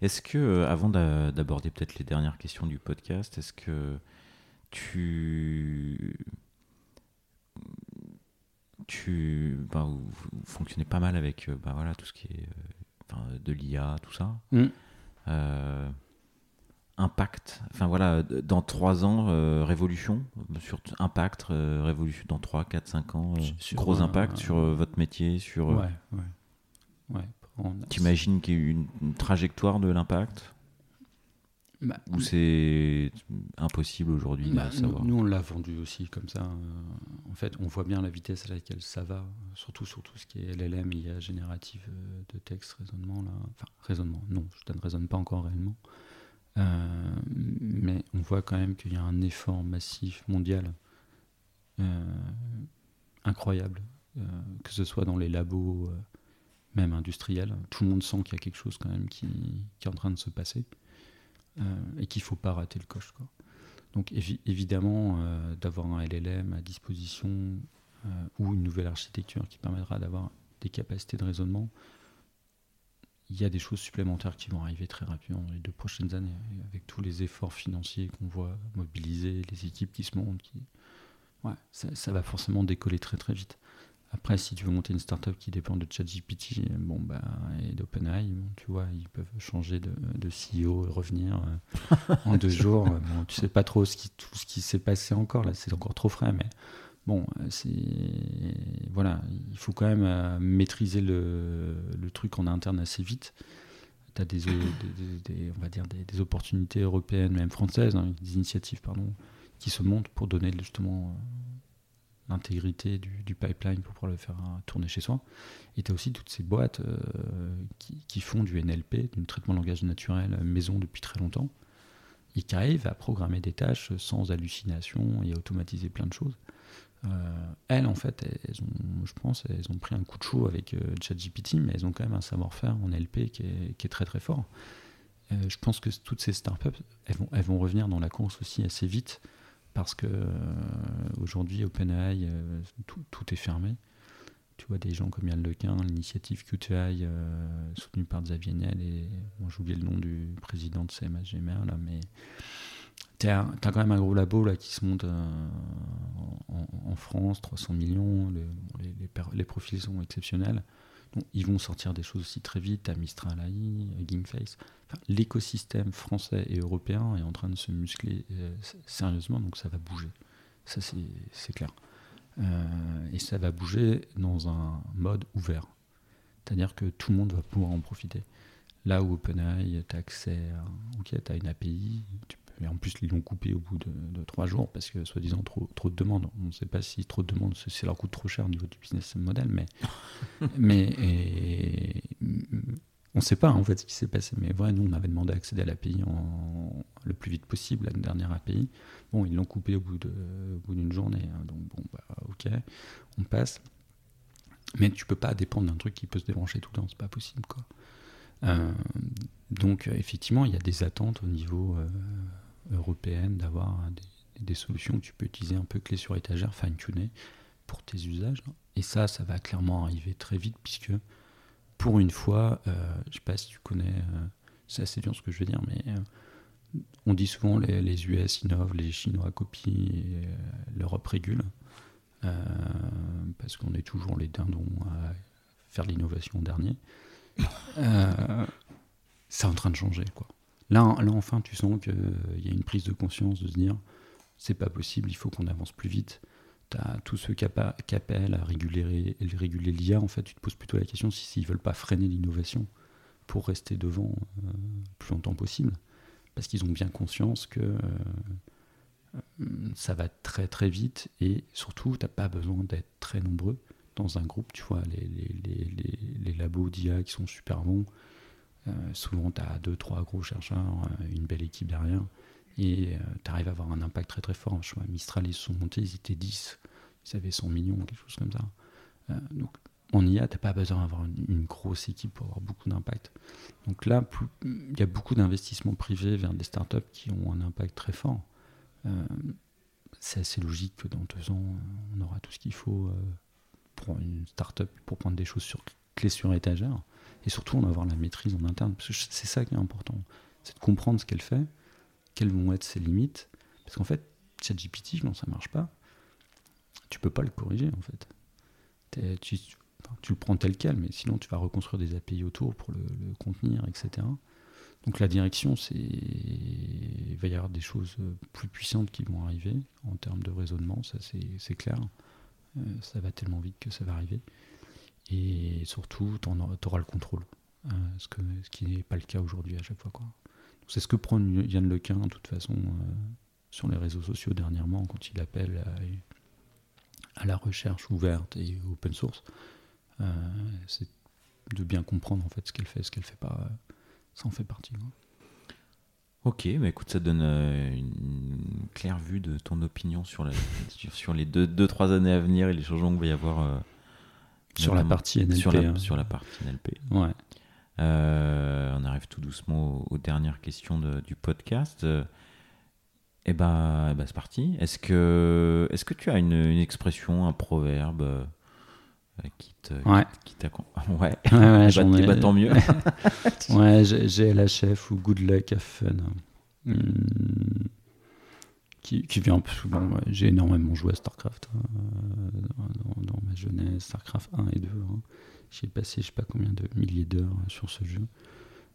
Est-ce que, avant d'aborder peut-être les dernières questions du podcast, est-ce que tu tu bah, vous, fonctionnez pas mal avec bah, voilà, tout ce qui est de l'IA, tout ça. Mm. Euh, impact, enfin voilà, dans trois ans, euh, révolution, sur impact, euh, révolution dans 3, 4, 5 ans, gros impact sur votre métier, sur... Ouais, ouais. T'imagines qu'il y a une, une trajectoire de l'impact? Bah, Ou c'est impossible aujourd'hui de bah, savoir Nous, on l'a vendu aussi comme ça. Euh, en fait, on voit bien la vitesse à laquelle ça va, surtout sur tout ce qui est LLM, IA générative euh, de texte, raisonnement. Là. Enfin, raisonnement, non, je ne raisonne pas encore réellement. Euh, mais on voit quand même qu'il y a un effort massif mondial incroyable, que ce soit dans les labos, même industriels. Tout le monde sent qu'il y a quelque chose quand même qui, qui est en train de se passer. Euh, et qu'il ne faut pas rater le coche. Quoi. Donc évidemment, euh, d'avoir un LLM à disposition euh, ou une nouvelle architecture qui permettra d'avoir des capacités de raisonnement, il y a des choses supplémentaires qui vont arriver très rapidement dans les deux prochaines années, avec tous les efforts financiers qu'on voit mobiliser, les équipes qui se montent, qui... Ouais, ça, va forcément décoller très très vite. Après, si tu veux monter une startup qui dépend de ChatGPT bon, bah, et d'OpenAI, tu vois, ils peuvent changer de, de CEO et revenir euh, en deux [LAUGHS] jours. Bon, tu sais pas trop ce qui, tout ce qui s'est passé encore, là, c'est encore trop frais, mais bon, c'est. Voilà, il faut quand même euh, maîtriser le, le, truc en interne assez vite. Tu as des, des, on va dire des, opportunités européennes, même françaises, hein, des initiatives, pardon, qui se montent pour donner justement l'intégrité du, pipeline pour pouvoir le faire euh, tourner chez soi. Et tu as aussi toutes ces boîtes euh, qui, font du NLP, du traitement de langage naturel euh, maison depuis très longtemps, et qui arrivent à programmer des tâches sans hallucination et à automatiser plein de choses. elles, en fait, elles ont, je pense, elles ont pris un coup de chaud avec ChatGPT, mais elles ont quand même un savoir-faire en NLP qui est, très très fort. je pense que toutes ces startups, elles elles vont revenir dans la course aussi assez vite parce que euh, aujourd'hui OpenAI euh, tout, est fermé. Tu vois des gens comme Yann Lequin, l'initiative QTI euh, soutenue par Xavier Niel et bon, j'ai oublié le nom du président de CMHGMR là, mais tu as, quand même un gros labo là qui se monte en, France, 300 millions, les, les, profils sont exceptionnels ils vont sortir des choses aussi très vite, à Mistral AI, Gameface. L'écosystème français et européen est en train de se muscler euh, sérieusement, donc ça va bouger. Ça, c'est clair. Euh, et ça va bouger dans un mode ouvert. C'est-à-dire que tout le monde va pouvoir en profiter. Là où OpenAI, tu as accès à, une API, tu et en plus, ils l'ont coupé au bout de, trois jours parce que, soi-disant, trop, trop de demandes. On ne sait pas si trop de demandes, c'est leur coûte trop cher au niveau du business model, mais, [LAUGHS] mais on ne sait pas en fait ce qui s'est passé. Mais vrai, nous, on avait demandé à accéder à l'API le plus vite possible, la dernière API. Bon, ils l'ont coupé au bout d'une journée. Hein. donc, bon, bah, ok, on passe. Mais tu peux pas dépendre d'un truc qui peut se débrancher tout le temps, c'est pas possible, quoi. Euh, donc, effectivement, il y a des attentes au niveau euh, européenne d'avoir des, solutions que tu peux utiliser un peu clé sur étagère, fine-tuner pour tes usages. Et ça, ça va clairement arriver très vite puisque pour une fois, je sais pas si tu connais, c'est assez dur ce que je veux dire, mais on dit souvent les, les US innovent, les Chinois copient, l'Europe régule. parce qu'on est toujours les dindons à faire l'innovation dernier. c'est en train de changer, quoi. Là, là enfin, tu sens qu'il y a une prise de conscience de se dire c'est pas possible, il faut qu'on avance plus vite. Tu as tous ceux qui, appellent à réguler, réguler l'IA, en fait, tu te poses plutôt la question si s'ils veulent pas freiner l'innovation pour rester devant le euh, plus longtemps possible. Parce qu'ils ont bien conscience que euh, ça va très très vite et surtout, tu n'as pas besoin d'être très nombreux dans un groupe. Tu vois, les, les, les, labos d'IA qui sont super bons, euh, souvent, tu as deux, trois gros chercheurs, euh, une belle équipe derrière, et euh, tu arrives à avoir un impact très très fort. Je Mistral, ils se sont montés, ils étaient 10, ils avaient 100 millions, quelque chose comme ça. donc, en IA, tu n'as pas besoin d'avoir une, grosse équipe pour avoir beaucoup d'impact. Donc là, il y a beaucoup d'investissements privés vers des startups qui ont un impact très fort. c'est assez logique que dans deux ans, on aura tout ce qu'il faut pour une startup pour prendre des choses sur clés sur étagère et surtout en avoir la maîtrise en interne. Parce que c'est ça qui est important, c'est de comprendre ce qu'elle fait, quelles vont être ses limites. Parce qu'en fait, ChatGPT, quand ça marche pas, tu peux pas le corriger en fait. Tu, tu, le prends tel quel, mais sinon tu vas reconstruire des API autour pour le, contenir, etc. Donc la direction, c'est il va y avoir des choses plus puissantes qui vont arriver en termes de raisonnement, ça c'est clair. Euh, ça va tellement vite que ça va arriver et surtout tu auras le contrôle, euh, ce, qui n'est pas le cas aujourd'hui à chaque fois. C'est ce que prend Yann Lequin de toute façon euh, sur les réseaux sociaux dernièrement quand il appelle à, la recherche ouverte et open source. Euh, c'est de bien comprendre en fait ce qu'elle fait, ce qu'elle fait pas, ça en fait partie. Ok, bah écoute, ça donne une claire vue de ton opinion sur, sur, les deux, deux, trois années à venir et les changements qu'il va y avoir sur la partie NLP. Sur la, hein. sur la partie NLP. Ouais. Euh, on arrive tout doucement aux, dernières questions du podcast. et eh ben, eh ben c'est parti. Est-ce que, est que tu as une, une expression, un proverbe euh, qui te, ouais. qui, [LAUGHS] ouais. ouais, ouais j'en ai... tant mieux. [LAUGHS] ouais, j'ai la chef ou good luck, have fun. Hmm qui, vient souvent. J'ai énormément joué à StarCraft hein, dans, ma jeunesse, StarCraft 1 et 2. Hein. J'ai passé je sais pas combien de milliers d'heures sur ce jeu.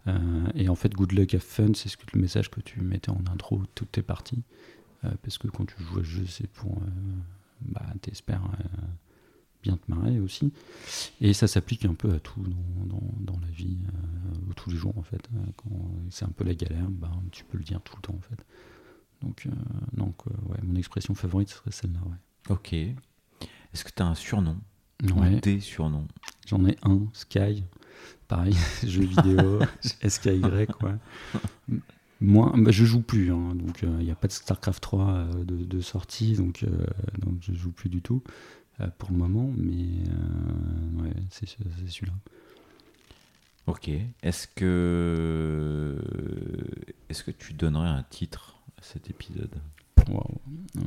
Euh, et en fait, Good Luck Have Fun, c'est ce que, le message que tu mettais en intro toutes tes parties. Euh, parce que quand tu joues à ce jeu, c'est pour. Euh, bah, t'espères bien te marrer aussi. Et ça s'applique un peu à tout dans, dans, la vie, tous les jours en fait. Quand c'est un peu la galère, bah, tu peux le dire tout le temps en fait. Donc, euh, donc euh, ouais, mon expression favorite serait celle-là. Ouais. Ok. Est-ce que tu as un surnom? Ouais. Des surnoms? J'en ai un, Sky. Pareil, [LAUGHS] jeu vidéo, [LAUGHS] SKY, quoi. Moi, bah, je joue plus, hein, donc il euh, n'y a pas de StarCraft 3 de, de, sortie, donc, donc je joue plus du tout pour le moment, mais ouais, c'est celui-là. Ok. Est-ce que est-ce que tu donnerais un titre cet épisode euh,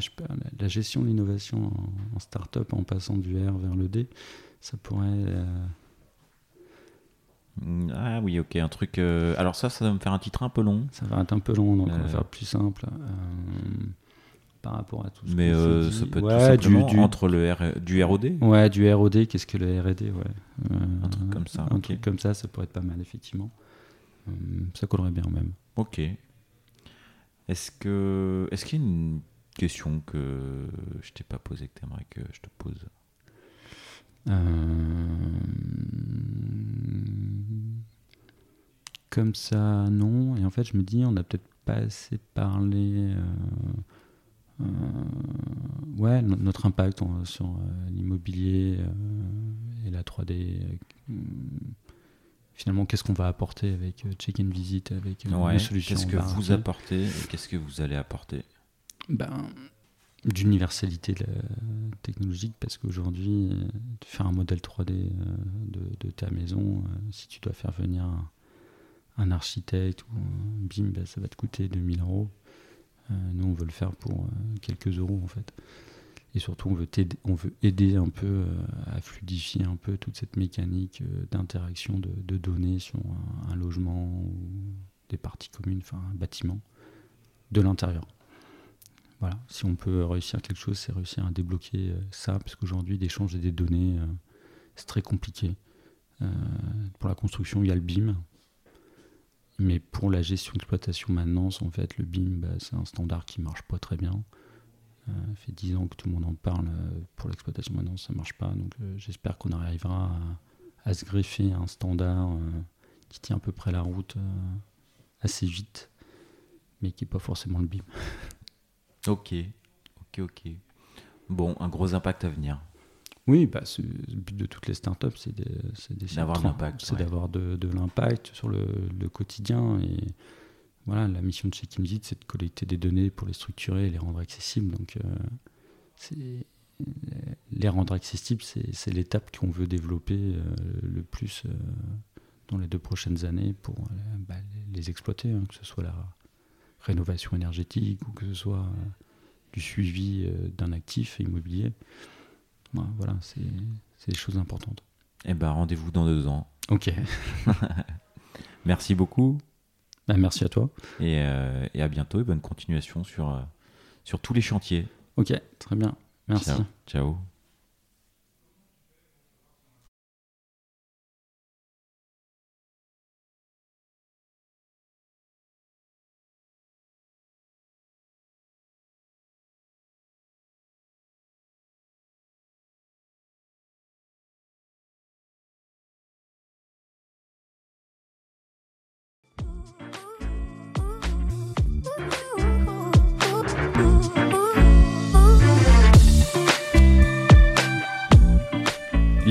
je la, gestion de l'innovation en, start-up en passant du R vers le D, ça pourrait. Euh, ah oui, ok, un truc. Euh, alors, ça, ça va me faire un titre un peu long. Ça va être un peu long, donc on va faire plus simple par rapport à tout ce Mais euh, ça peut être tout du, entre le R, du ROD Ouais, du ROD, qu'est-ce que le RD ouais. Euh, un truc comme ça. Un truc comme ça, ça pourrait être pas mal, effectivement. Euh, ça collerait bien même. Ok. Est-ce que est-ce qu'il y a une question que je t'ai pas posée que tu aimerais que je te pose? Comme ça, non. Et en fait, je me dis, on n'a peut-être pas assez parlé euh, ouais, notre impact sur euh, l'immobilier euh, et la 3D finalement, qu'est-ce qu'on va apporter avec Check-in Visit, avec nos solutions Qu'est-ce que vous apportez et qu'est-ce que vous allez apporter? Ben, D'universalité technologique, parce qu'aujourd'hui, faire un modèle 3D de, ta maison, si tu dois faire venir un, architecte ou un BIM, ben, ça va te coûter 2000 euros. Euh, nous, on veut le faire pour euh, quelques euros, en fait. Et surtout, on veut, on veut aider un peu à fluidifier un peu toute cette mécanique d'interaction de, données sur un, logement ou des parties communes, enfin un bâtiment, de l'intérieur. Voilà, si on peut réussir quelque chose, c'est réussir à débloquer ça, parce qu'aujourd'hui, d'échanger des données, c'est très compliqué. pour la construction, il y a le BIM, mais pour la gestion d'exploitation maintenance, en fait, le BIM, bah, c'est un standard qui marche pas très bien. Euh, ça fait 10 ans que tout le monde en parle. Euh, pour l'exploitation maintenance, ça marche pas. Donc euh, j'espère qu'on arrivera à, se greffer un standard qui tient à peu près la route assez vite, mais qui n'est pas forcément le BIM. [LAUGHS] ok, ok, ok. Bon, un gros impact à venir. Oui, bah, le but de toutes les startups, c'est d'avoir de l'impact. C'est d'avoir de, l'impact sur le, quotidien. Et voilà, la mission de chez Kimzit, c'est de collecter des données pour les structurer et les rendre accessibles. Donc, euh, les rendre accessibles, c'est l'étape qu'on veut développer euh, le plus euh, dans les deux prochaines années pour bah, les exploiter, hein, que ce soit la rénovation énergétique ou que ce soit du suivi d'un actif immobilier. Voilà, c'est des choses importantes. Eh ben, rendez-vous dans deux ans. Ok. [LAUGHS] merci beaucoup. Ben, merci à toi. Et, euh, et, à bientôt et bonne continuation sur, euh, sur tous les chantiers. Ok, très bien. Merci. Ciao.